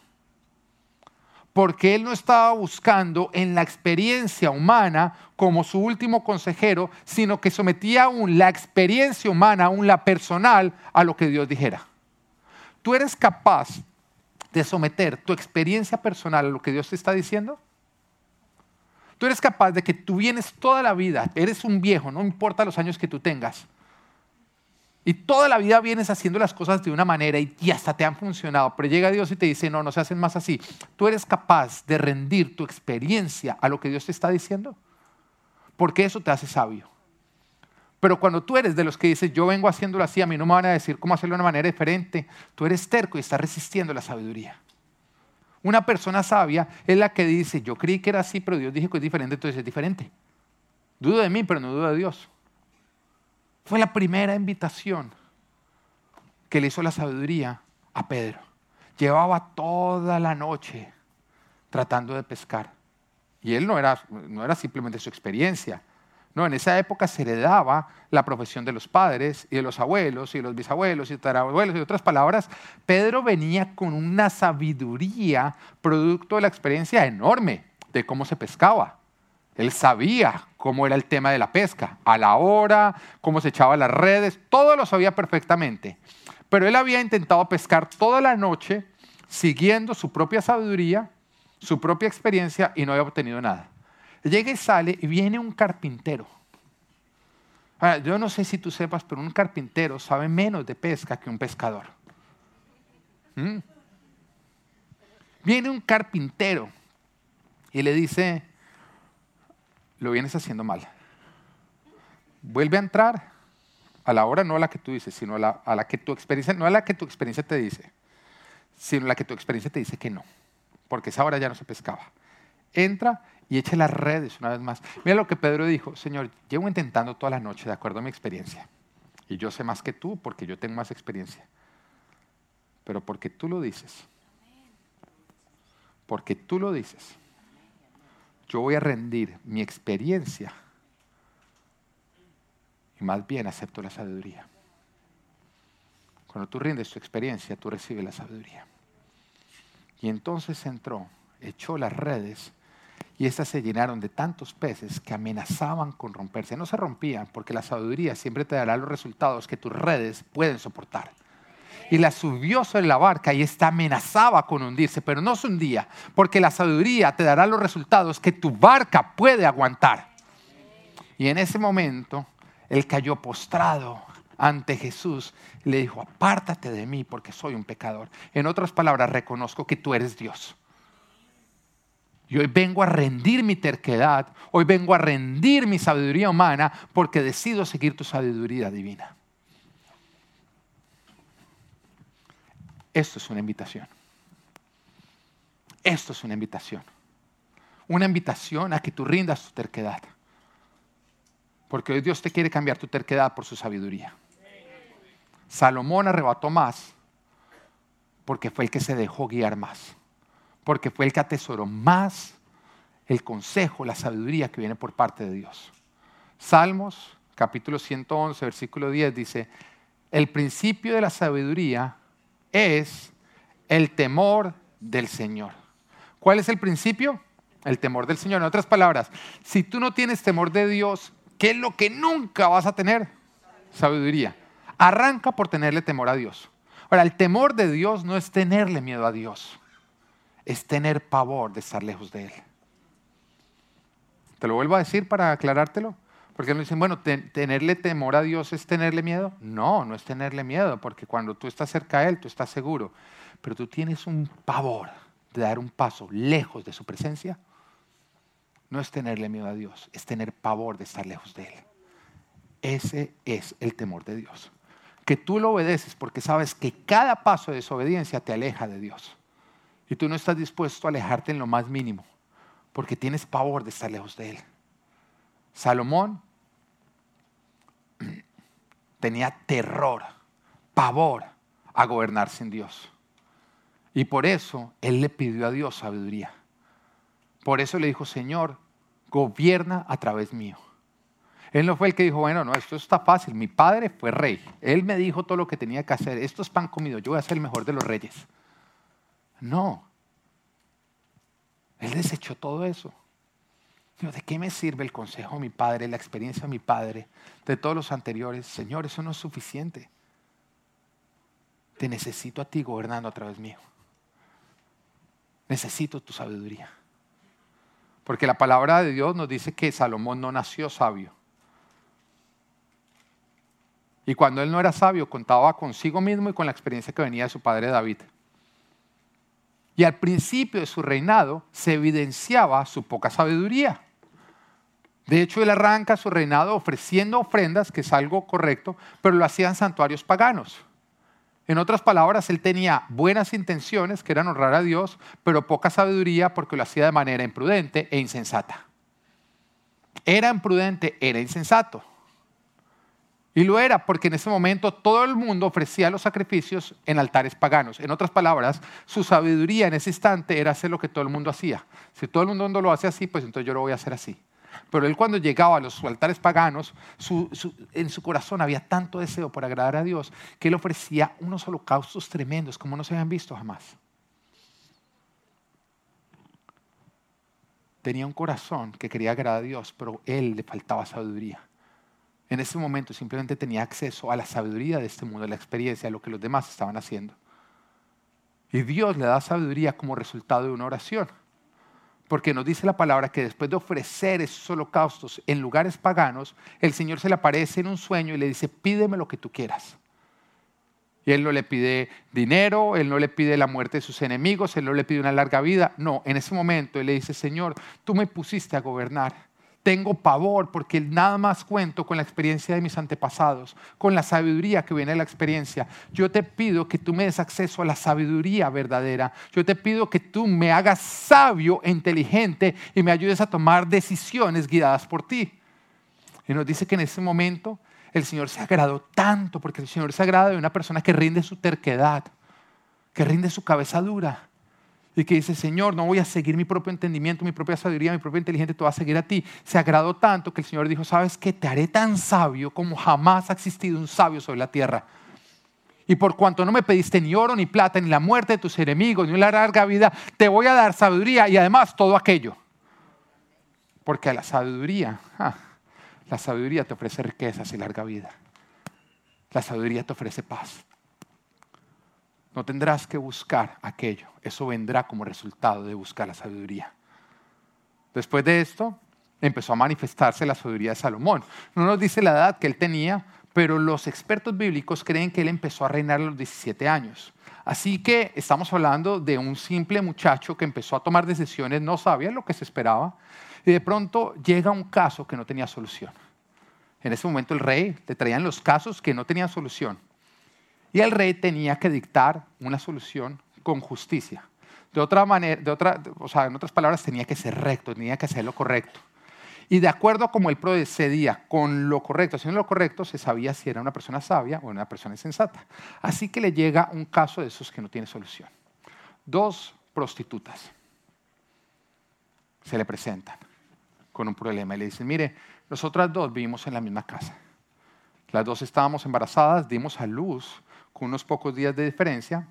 Porque él no estaba buscando en la experiencia humana como su último consejero, sino que sometía aún la experiencia humana, aún la personal, a lo que Dios dijera. ¿Tú eres capaz de someter tu experiencia personal a lo que Dios te está diciendo? Tú eres capaz de que tú vienes toda la vida, eres un viejo, no importa los años que tú tengas, y toda la vida vienes haciendo las cosas de una manera y, hasta te han funcionado, pero llega Dios y te dice, no, no se hacen más así. ¿Tú eres capaz de rendir tu experiencia a lo que Dios te está diciendo? Porque eso te hace sabio. Pero cuando tú eres de los que dices, yo vengo haciéndolo así, a mí no me van a decir cómo hacerlo de una manera diferente, tú eres terco y estás resistiendo la sabiduría. Una persona sabia es la que dice, yo creí que era así, pero Dios dijo que es diferente, entonces es diferente. Dudo de mí, pero no dudo de Dios. Fue la primera invitación que le hizo la sabiduría a Pedro. Llevaba toda la noche tratando de pescar. Y él no era, no era simplemente su experiencia. No, en esa época se heredaba la profesión de los padres y de los abuelos y de los bisabuelos y tarabuelos y otras palabras. Pedro venía con una sabiduría producto de la experiencia enorme de cómo se pescaba. Él sabía cómo era el tema de la pesca, a la hora, cómo se echaban las redes, todo lo sabía perfectamente. Pero él había intentado pescar toda la noche siguiendo su propia sabiduría, su propia experiencia y no había obtenido nada. Llega y sale y viene un carpintero. yo no sé si tú sepas, pero un carpintero sabe menos de pesca que un pescador. ¿Mm? Viene un carpintero y le dice, lo vienes haciendo mal. Vuelve a entrar a la hora no a la que tú dices, sino a la, a la que tu experiencia, no a la que tu experiencia te dice, sino a la que tu experiencia te dice que no, porque esa hora ya no se pescaba. Entra y eche las redes una vez más. Mira lo que Pedro dijo, Señor, llevo intentando toda la noche de acuerdo a mi experiencia. Y yo sé más que tú porque yo tengo más experiencia. Pero porque tú lo dices. Porque tú lo dices yo voy a rendir mi experiencia y más bien acepto la sabiduría. Cuando tú rindes tu experiencia, tú recibes la sabiduría. Y entonces entró, echó las redes y estas se llenaron de tantos peces que amenazaban con romperse. No se rompían porque la sabiduría siempre te dará los resultados que tus redes pueden soportar y la subió sobre la barca y esta amenazaba con hundirse, pero no se hundía, porque la sabiduría te dará los resultados que tu barca puede aguantar. Y en ese momento, él cayó postrado ante Jesús y le dijo, apártate de mí porque soy un pecador. En otras palabras, reconozco que tú eres Dios. Y hoy vengo a rendir mi terquedad, hoy vengo a rendir mi sabiduría humana porque decido seguir tu sabiduría divina. Esto es una invitación. Esto es una invitación. Una invitación a que tú rindas tu terquedad. Porque hoy Dios te quiere cambiar tu terquedad por su sabiduría. Salomón arrebató más porque fue el que se dejó guiar más. Porque fue el que atesoró más el consejo, la sabiduría que viene por parte de Dios. Salmos capítulo 111, versículo 10 dice, el principio de la sabiduría es el temor del Señor. ¿Cuál es el principio? El temor del Señor. En otras palabras, si tú no tienes temor de Dios, ¿qué es lo que nunca vas a tener? Sabiduría. Arranca por tenerle temor a Dios. Ahora, el temor de Dios no es tenerle miedo a Dios, es tener pavor de estar lejos de Él. Te lo vuelvo a decir para aclarártelo. Porque no dicen, bueno, tenerle temor a Dios es tenerle miedo. No, no es tenerle miedo, porque cuando tú estás cerca de Él, tú estás seguro. Pero tú tienes un pavor de dar un paso lejos de su presencia. No es tenerle miedo a Dios, es tener pavor de estar lejos de Él. Ese es el temor de Dios. Que tú lo obedeces porque sabes que cada paso de desobediencia te aleja de Dios. Y tú no estás dispuesto a alejarte en lo más mínimo, porque tienes pavor de estar lejos de Él. Salomón tenía terror, pavor a gobernar sin Dios. Y por eso él le pidió a Dios sabiduría. Por eso le dijo, Señor, gobierna a través mío. Él no fue el que dijo, bueno, no, esto está fácil. Mi padre fue rey. Él me dijo todo lo que tenía que hacer. Esto es pan comido. Yo voy a ser el mejor de los reyes. No. Él desechó todo eso. ¿De qué me sirve el consejo de mi padre, la experiencia de mi padre, de todos los anteriores? Señor, eso no es suficiente. Te necesito a ti gobernando a través mío. Necesito tu sabiduría. Porque la palabra de Dios nos dice que Salomón no nació sabio. Y cuando él no era sabio, contaba consigo mismo y con la experiencia que venía de su padre David. Y al principio de su reinado se evidenciaba su poca sabiduría. De hecho, él arranca su reinado ofreciendo ofrendas, que es algo correcto, pero lo hacían santuarios paganos. En otras palabras, él tenía buenas intenciones, que eran honrar a Dios, pero poca sabiduría porque lo hacía de manera imprudente e insensata. Era imprudente, era insensato. Y lo era porque en ese momento todo el mundo ofrecía los sacrificios en altares paganos. En otras palabras, su sabiduría en ese instante era hacer lo que todo el mundo hacía. Si todo el mundo lo hace así, pues entonces yo lo voy a hacer así. Pero él cuando llegaba a los altares paganos, en su corazón había tanto deseo por agradar a Dios que él ofrecía unos holocaustos tremendos como no se habían visto jamás. Tenía un corazón que quería agradar a Dios, pero él le faltaba sabiduría en ese momento simplemente tenía acceso a la sabiduría de este mundo, a la experiencia, a lo que los demás estaban haciendo. Y Dios le da sabiduría como resultado de una oración. Porque nos dice la palabra que después de ofrecer esos holocaustos en lugares paganos, el Señor se le aparece en un sueño y le dice, pídeme lo que tú quieras. Y Él no le pide dinero, Él no le pide la muerte de sus enemigos, Él no le pide una larga vida. No, en ese momento Él le dice, Señor, tú me pusiste a gobernar tengo pavor porque nada más cuento con la experiencia de mis antepasados, con la sabiduría que viene de la experiencia. Yo te pido que tú me des acceso a la sabiduría verdadera. Yo te pido que tú me hagas sabio e inteligente y me ayudes a tomar decisiones guiadas por ti. Y nos dice que en ese momento el Señor se agradó tanto porque el Señor se agrada de una persona que rinde su terquedad, que rinde su cabeza dura y que dice, Señor, no voy a seguir mi propio entendimiento, mi propia sabiduría, mi propia inteligencia, te voy a seguir a ti. Se agradó tanto que el Señor dijo, ¿sabes qué? Te haré tan sabio como jamás ha existido un sabio sobre la tierra. Y por cuanto no me pediste ni oro, ni plata, ni la muerte de tus enemigos, ni una larga vida, te voy a dar sabiduría y además todo aquello. Porque a la sabiduría, ah, la sabiduría te ofrece riquezas y larga vida. La sabiduría te ofrece paz. No tendrás que buscar aquello. Eso vendrá como resultado de buscar la sabiduría. Después de esto, empezó a manifestarse la sabiduría de Salomón. No nos dice la edad que él tenía, pero los expertos bíblicos creen que él empezó a reinar a los 17 años. Así que estamos hablando de un simple muchacho que empezó a tomar decisiones no sabias, lo que se esperaba, y de pronto llega un caso que no tenía solución. En ese momento el rey le traían los casos que no tenían solución. Y el rey tenía que dictar una solución con justicia. De otra manera, de otra, o sea, en otras palabras, tenía que ser recto, tenía que hacer lo correcto. Y de acuerdo a cómo él procedía con lo correcto, haciendo lo correcto, se sabía si era una persona sabia o una persona insensata. Así que le llega un caso de esos que no tiene solución. Dos prostitutas se le presentan con un problema y le dicen, mire, nosotras dos vivimos en la misma casa. Las dos estábamos embarazadas, dimos a luz con unos pocos días de diferencia.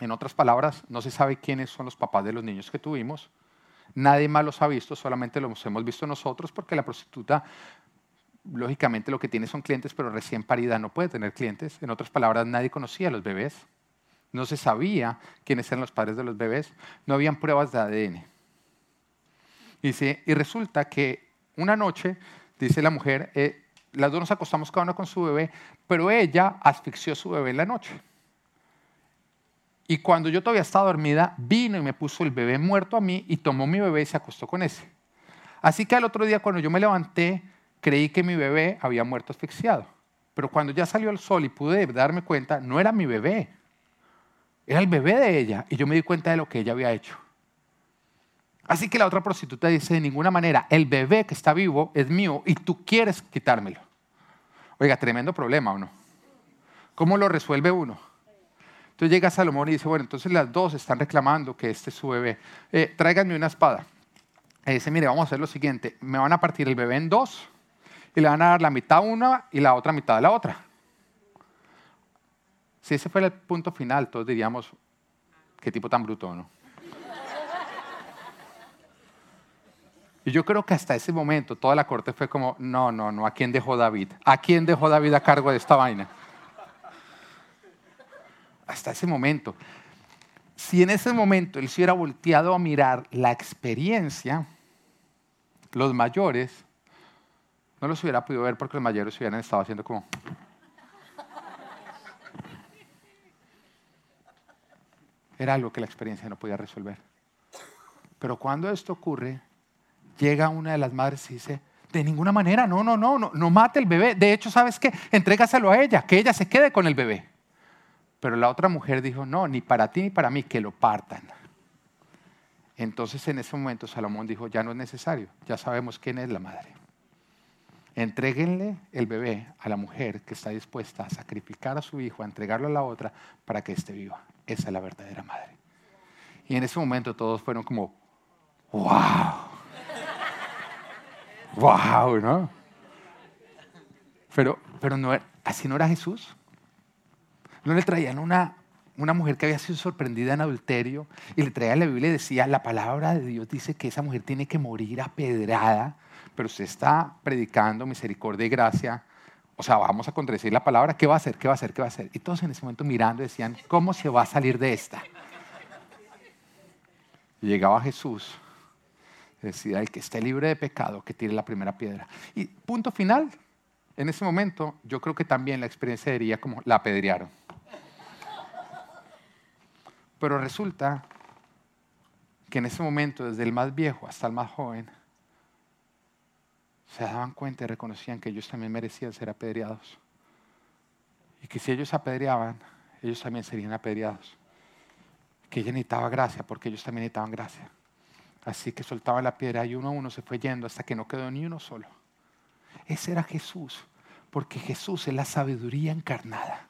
En otras palabras, no se sabe quiénes son los papás de los niños que tuvimos. Nadie más los ha visto, solamente los hemos visto nosotros porque la prostituta lógicamente lo que tiene son clientes, pero recién parida no puede tener clientes. En otras palabras, nadie conocía a los bebés. No se sabía quiénes eran los padres de los bebés. No habían pruebas de ADN. Y resulta que una noche, dice la mujer, eh, las dos nos acostamos cada una con su bebé, pero ella asfixió a su bebé en la noche. Y cuando yo todavía estaba dormida, vino y me puso el bebé muerto a mí y tomó mi bebé y se acostó con ese. Así que al otro día cuando yo me levanté, creí que mi bebé había muerto asfixiado. Pero cuando ya salió el sol y pude darme cuenta, no era mi bebé, era el bebé de ella. Y yo me di cuenta de lo que ella había hecho. Así que la otra prostituta dice, de ninguna manera, el bebé que está vivo es mío y tú quieres quitármelo. Oiga, tremendo problema, ¿o no? ¿Cómo lo resuelve uno? Entonces llega Salomón y dice, bueno, entonces las dos están reclamando que este es su bebé. Eh, tráiganme una espada. Y dice, mire, vamos a hacer lo siguiente. Me van a partir el bebé en dos y le van a dar la mitad una y la otra mitad a la otra. Si ese fuera el punto final, todos diríamos, qué tipo tan bruto, ¿no? Y yo creo que hasta ese momento toda la corte fue como, no, no, no, ¿a quién dejó David? ¿A quién dejó David a cargo de esta vaina? Hasta ese momento. Si en ese momento él se hubiera volteado a mirar la experiencia, los mayores no los hubiera podido ver porque los mayores hubieran estado haciendo como... Era algo que la experiencia no podía resolver. Pero cuando esto ocurre, llega una de las madres y dice, de ninguna manera, no, no, no, no, no mate el bebé. De hecho, ¿sabes qué? Entrégaselo a ella, que ella se quede con el bebé. Pero la otra mujer dijo, no, ni para ti ni para mí, que lo partan. Entonces en ese momento Salomón dijo, ya no es necesario, ya sabemos quién es la madre. Entréguenle el bebé a la mujer que está dispuesta a sacrificar a su hijo, a entregarlo a la otra para que esté viva. Esa es la verdadera madre. Y en ese momento todos fueron como, wow, wow, ¿no? Pero, pero no, así no era Jesús. No le traían una, una mujer que había sido sorprendida en adulterio y le traía la Biblia y decía, la palabra de Dios dice que esa mujer tiene que morir apedrada pero usted está predicando misericordia y gracia, o sea, vamos a contradecir la palabra, ¿qué va a hacer? ¿Qué va a hacer? ¿Qué va a hacer? Y todos en ese momento mirando decían, ¿cómo se va a salir de esta? Y llegaba Jesús, decía, el que esté libre de pecado, que tire la primera piedra. Y punto final, en ese momento yo creo que también la experiencia diría como la apedrearon. Pero resulta que en ese momento, desde el más viejo hasta el más joven, se daban cuenta y reconocían que ellos también merecían ser apedreados. Y que si ellos apedreaban, ellos también serían apedreados. Que ella necesitaba gracia porque ellos también necesitaban gracia. Así que soltaban la piedra y uno a uno se fue yendo hasta que no quedó ni uno solo. Ese era Jesús, porque Jesús es la sabiduría encarnada.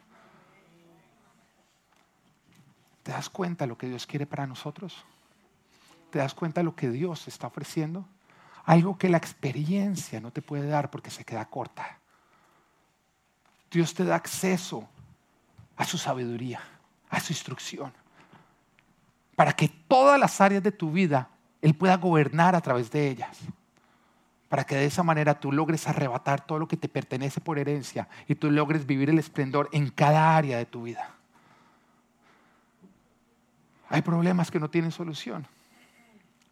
¿Te das cuenta lo que Dios quiere para nosotros? ¿Te das cuenta lo que Dios está ofreciendo? Algo que la experiencia no te puede dar porque se queda corta. Dios te da acceso a su sabiduría, a su instrucción, para que todas las áreas de tu vida Él pueda gobernar a través de ellas, para que de esa manera tú logres arrebatar todo lo que te pertenece por herencia y tú logres vivir el esplendor en cada área de tu vida. Hay problemas que no tienen solución,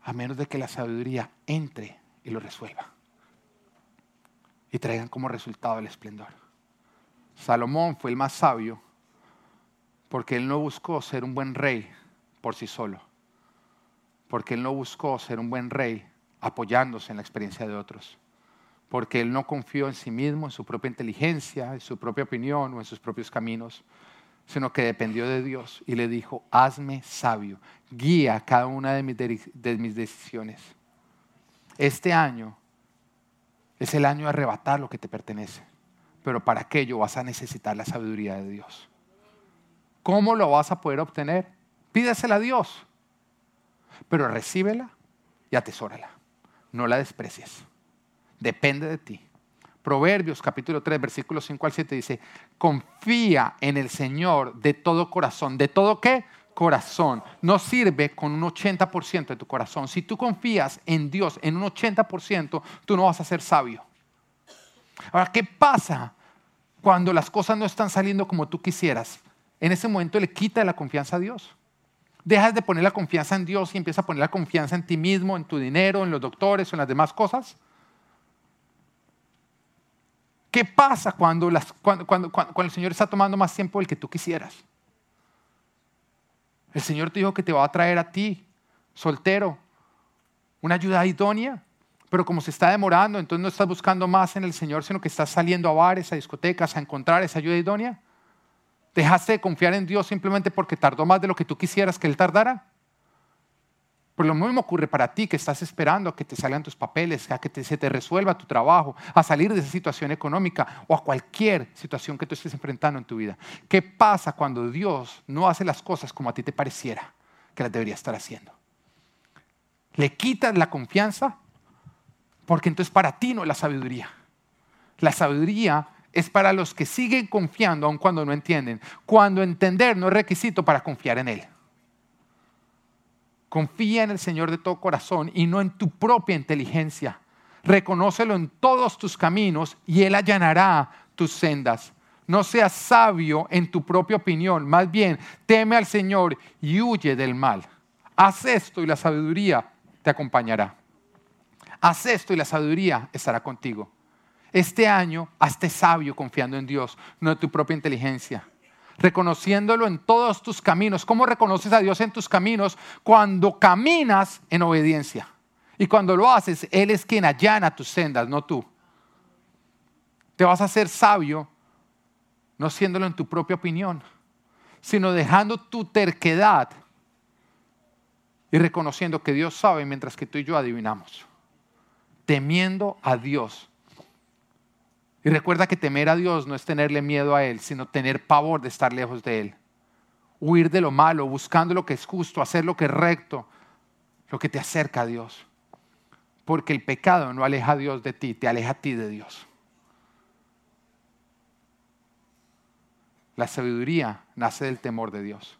a menos de que la sabiduría entre y lo resuelva. Y traigan como resultado el esplendor. Salomón fue el más sabio porque él no buscó ser un buen rey por sí solo. Porque él no buscó ser un buen rey apoyándose en la experiencia de otros. Porque él no confió en sí mismo, en su propia inteligencia, en su propia opinión o en sus propios caminos, sino que dependió de Dios y le dijo, hazme sabio, guía cada una de mis, de mis decisiones este año es el año de arrebatar lo que te pertenece. Pero para aquello vas a necesitar la sabiduría de Dios. ¿Cómo lo vas a poder obtener? Pídesela a Dios. Pero recíbela y atesórala. No la desprecies. Depende de ti. Proverbios capítulo 3, versículos 5 al 7 dice, confía en el Señor de todo corazón. ¿De todo qué? corazón. No sirve con un 80% de tu corazón. Si tú confías en Dios en un 80%, tú no vas a ser sabio. Ahora, ¿qué pasa cuando las cosas no están saliendo como tú quisieras? En ese momento le quita la confianza a Dios. Dejas de poner la confianza en Dios y empiezas a poner la confianza en ti mismo, en tu dinero, en los doctores en las demás cosas. ¿Qué pasa cuando, cuando, el Señor está tomando más tiempo del que tú quisieras? El Señor te dijo que te va a traer a ti, soltero, una ayuda idónea, pero como se está demorando, entonces no estás buscando más en el Señor, sino que estás saliendo a bares, a discotecas, a encontrar esa ayuda idónea. ¿Dejaste de confiar en Dios simplemente porque tardó más de lo que tú quisieras que Él tardara? Pues lo mismo ocurre para ti que estás esperando a que te salgan tus papeles, a que se te resuelva tu trabajo, a salir de esa situación económica o a cualquier situación que tú estés enfrentando en tu vida. ¿Qué pasa cuando Dios no hace las cosas como a ti te pareciera que las debería estar haciendo? Le quitas la confianza porque entonces para ti no es la sabiduría. La sabiduría es para los que siguen confiando aun cuando no entienden. Cuando entender no es requisito para confiar en Él. Confía en el Señor de todo corazón y no en tu propia inteligencia. Reconócelo en todos tus caminos y Él allanará tus sendas. No seas sabio en tu propia opinión, más bien teme al Señor y huye del mal. Haz esto y la sabiduría te acompañará. Haz esto y la sabiduría estará contigo. Este año, hazte sabio confiando en Dios, no en tu propia inteligencia. Reconociéndolo en todos tus caminos. ¿Cómo reconoces a Dios en tus caminos? Cuando caminas en obediencia. Y cuando lo haces, Él es quien allana tus sendas, no tú. Te vas a hacer sabio no siéndolo en tu propia opinión, sino dejando tu terquedad y reconociendo que Dios sabe mientras que tú y yo adivinamos. Temiendo a Dios y recuerda que temer a Dios no es tenerle miedo a Él, sino tener pavor de estar lejos de Él. Huir de lo malo, buscando lo que es justo, hacer lo que es recto, lo que te acerca a Dios. Porque el pecado no aleja a Dios de ti, te aleja a ti de Dios. La sabiduría nace del temor de Dios.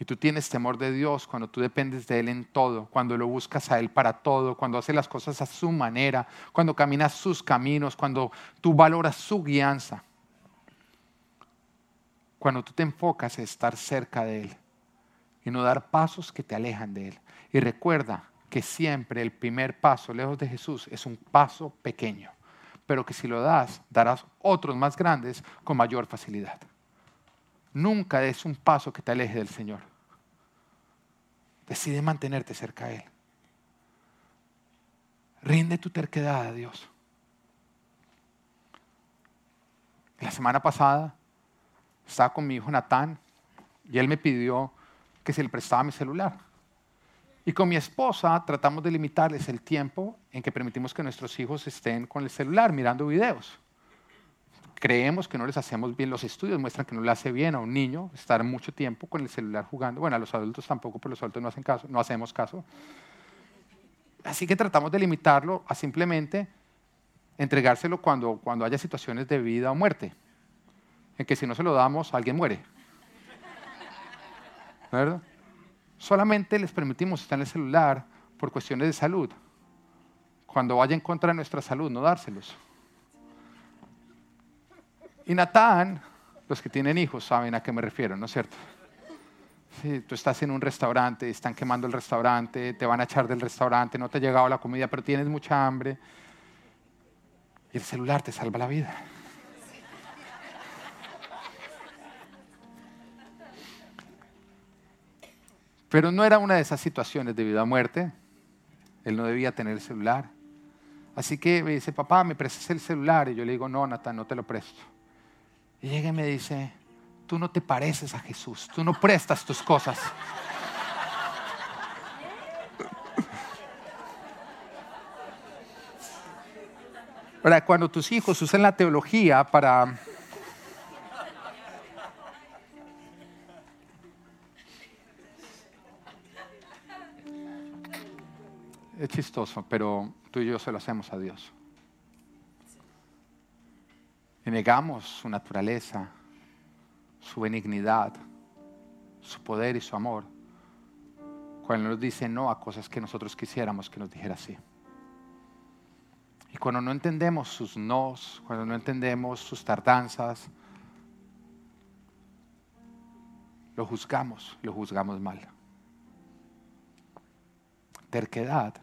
Y tú tienes temor de Dios cuando tú dependes de Él en todo, cuando lo buscas a Él para todo, cuando haces las cosas a su manera, cuando caminas sus caminos, cuando tú valoras su guianza. Cuando tú te enfocas en estar cerca de Él y no dar pasos que te alejan de Él. Y recuerda que siempre el primer paso lejos de Jesús es un paso pequeño, pero que si lo das, darás otros más grandes con mayor facilidad. Nunca es un paso que te aleje del Señor. Decide mantenerte cerca de Él. Rinde tu terquedad a Dios. La semana pasada estaba con mi hijo Natán y él me pidió que se le prestaba mi celular. Y con mi esposa tratamos de limitarles el tiempo en que permitimos que nuestros hijos estén con el celular mirando videos creemos que no les hacemos bien, los estudios muestran que no le hace bien a un niño estar mucho tiempo con el celular jugando. Bueno, a los adultos tampoco, pero los adultos no hacen caso, no hacemos caso. Así que tratamos de limitarlo a simplemente entregárselo cuando, cuando haya situaciones de vida o muerte, en que si no se lo damos, alguien muere. ¿Verdad? Solamente les permitimos estar en el celular por cuestiones de salud. Cuando vaya en contra de nuestra salud, no dárselos. Y Natán, los que tienen hijos saben a qué me refiero, ¿no es cierto? Tú estás en un restaurante, están quemando el restaurante, te van a echar del restaurante, no te ha llegado la comida, pero tienes mucha hambre. Y el celular te salva la vida. Pero no era una de esas situaciones de vida muerte. Él no debía tener el celular. Así que me dice, papá, ¿me prestas el celular? Y yo le digo, no, Natán, no te lo presto. Y llega y me dice, tú no te pareces a Jesús, tú no prestas tus cosas. Ahora, cuando tus hijos usan la teología para Es chistoso, pero tú y yo se lo hacemos a Dios negamos su naturaleza, su benignidad, su poder y su amor, cuando nos dice no a cosas que nosotros quisiéramos que nos dijera sí. Y cuando no entendemos sus nos, cuando no entendemos sus tardanzas, lo juzgamos, lo juzgamos mal. Terquedad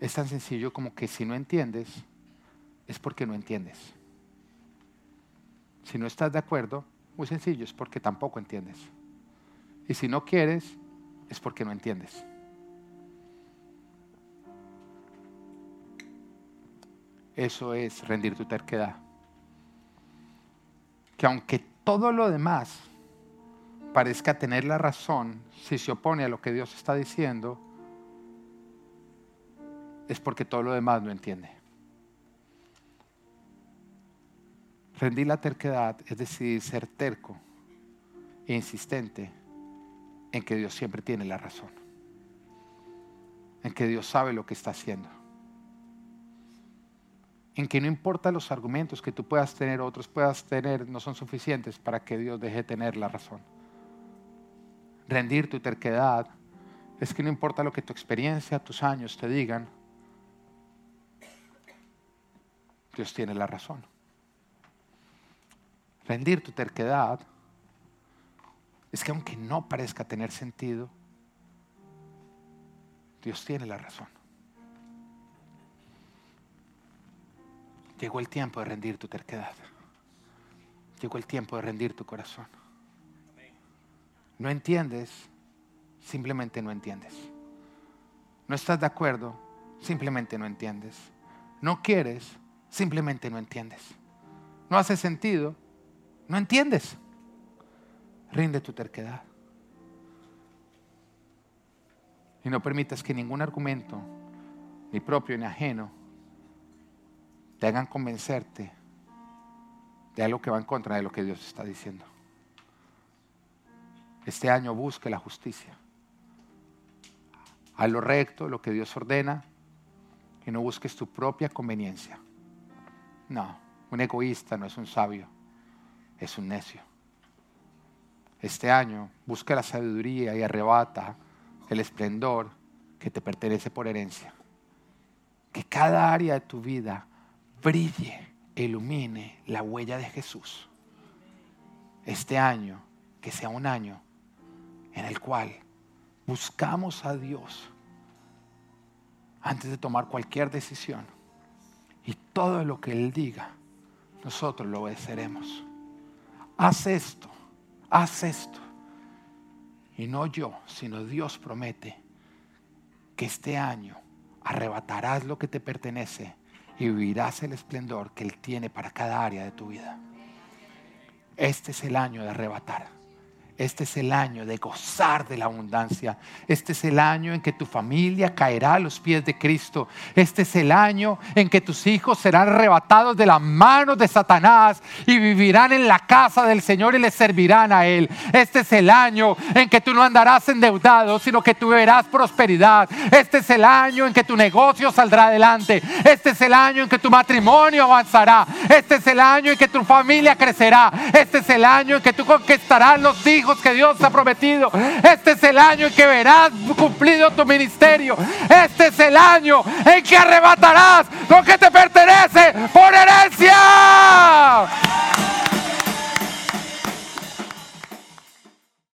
es tan sencillo como que si no entiendes, es porque no entiendes. Si no estás de acuerdo, muy sencillo, es porque tampoco entiendes. Y si no quieres, es porque no entiendes. Eso es rendir tu terquedad. Que aunque todo lo demás parezca tener la razón, si se opone a lo que Dios está diciendo, es porque todo lo demás no entiende. Rendir la terquedad es decidir ser terco e insistente en que Dios siempre tiene la razón, en que Dios sabe lo que está haciendo, en que no importa los argumentos que tú puedas tener otros puedas tener, no son suficientes para que Dios deje de tener la razón. Rendir tu terquedad es que no importa lo que tu experiencia, tus años te digan, Dios tiene la razón. Rendir tu terquedad es que aunque no parezca tener sentido, Dios tiene la razón. Llegó el tiempo de rendir tu terquedad. Llegó el tiempo de rendir tu corazón. No entiendes, simplemente no entiendes. No estás de acuerdo, simplemente no entiendes. No quieres, simplemente no entiendes. No hace sentido, no entiendes. Rinde tu terquedad. Y no permitas que ningún argumento, ni propio ni ajeno, te hagan convencerte de algo que va en contra de lo que Dios está diciendo. Este año busque la justicia. A lo recto, lo que Dios ordena, y no busques tu propia conveniencia. No, un egoísta no es un sabio, es un necio. Este año busca la sabiduría y arrebata el esplendor que te pertenece por herencia. Que cada área de tu vida brille, ilumine la huella de Jesús. Este año, que sea un año en el cual buscamos a Dios antes de tomar cualquier decisión y todo lo que Él diga, nosotros lo obedeceremos. Haz esto, haz esto. Y no yo, sino Dios promete que este año arrebatarás lo que te pertenece y vivirás el esplendor que Él tiene para cada área de tu vida. Este es el año de arrebatar. Este es el año de gozar de la abundancia. Este es el año en que tu familia caerá a los pies de Cristo. Este es el año en que tus hijos serán arrebatados de las manos de Satanás y vivirán en la casa del Señor y le servirán a Él. Este es el año en que tú no andarás endeudado, sino que tú verás prosperidad. Este es el año en que tu negocio saldrá adelante. Este es el año en que tu matrimonio avanzará. Este es el año en que tu familia crecerá. Este es el año en que tú conquistarás los que Dios ha prometido. Este es el año en que verás cumplido tu ministerio. Este es el año en que arrebatarás lo que te pertenece por herencia.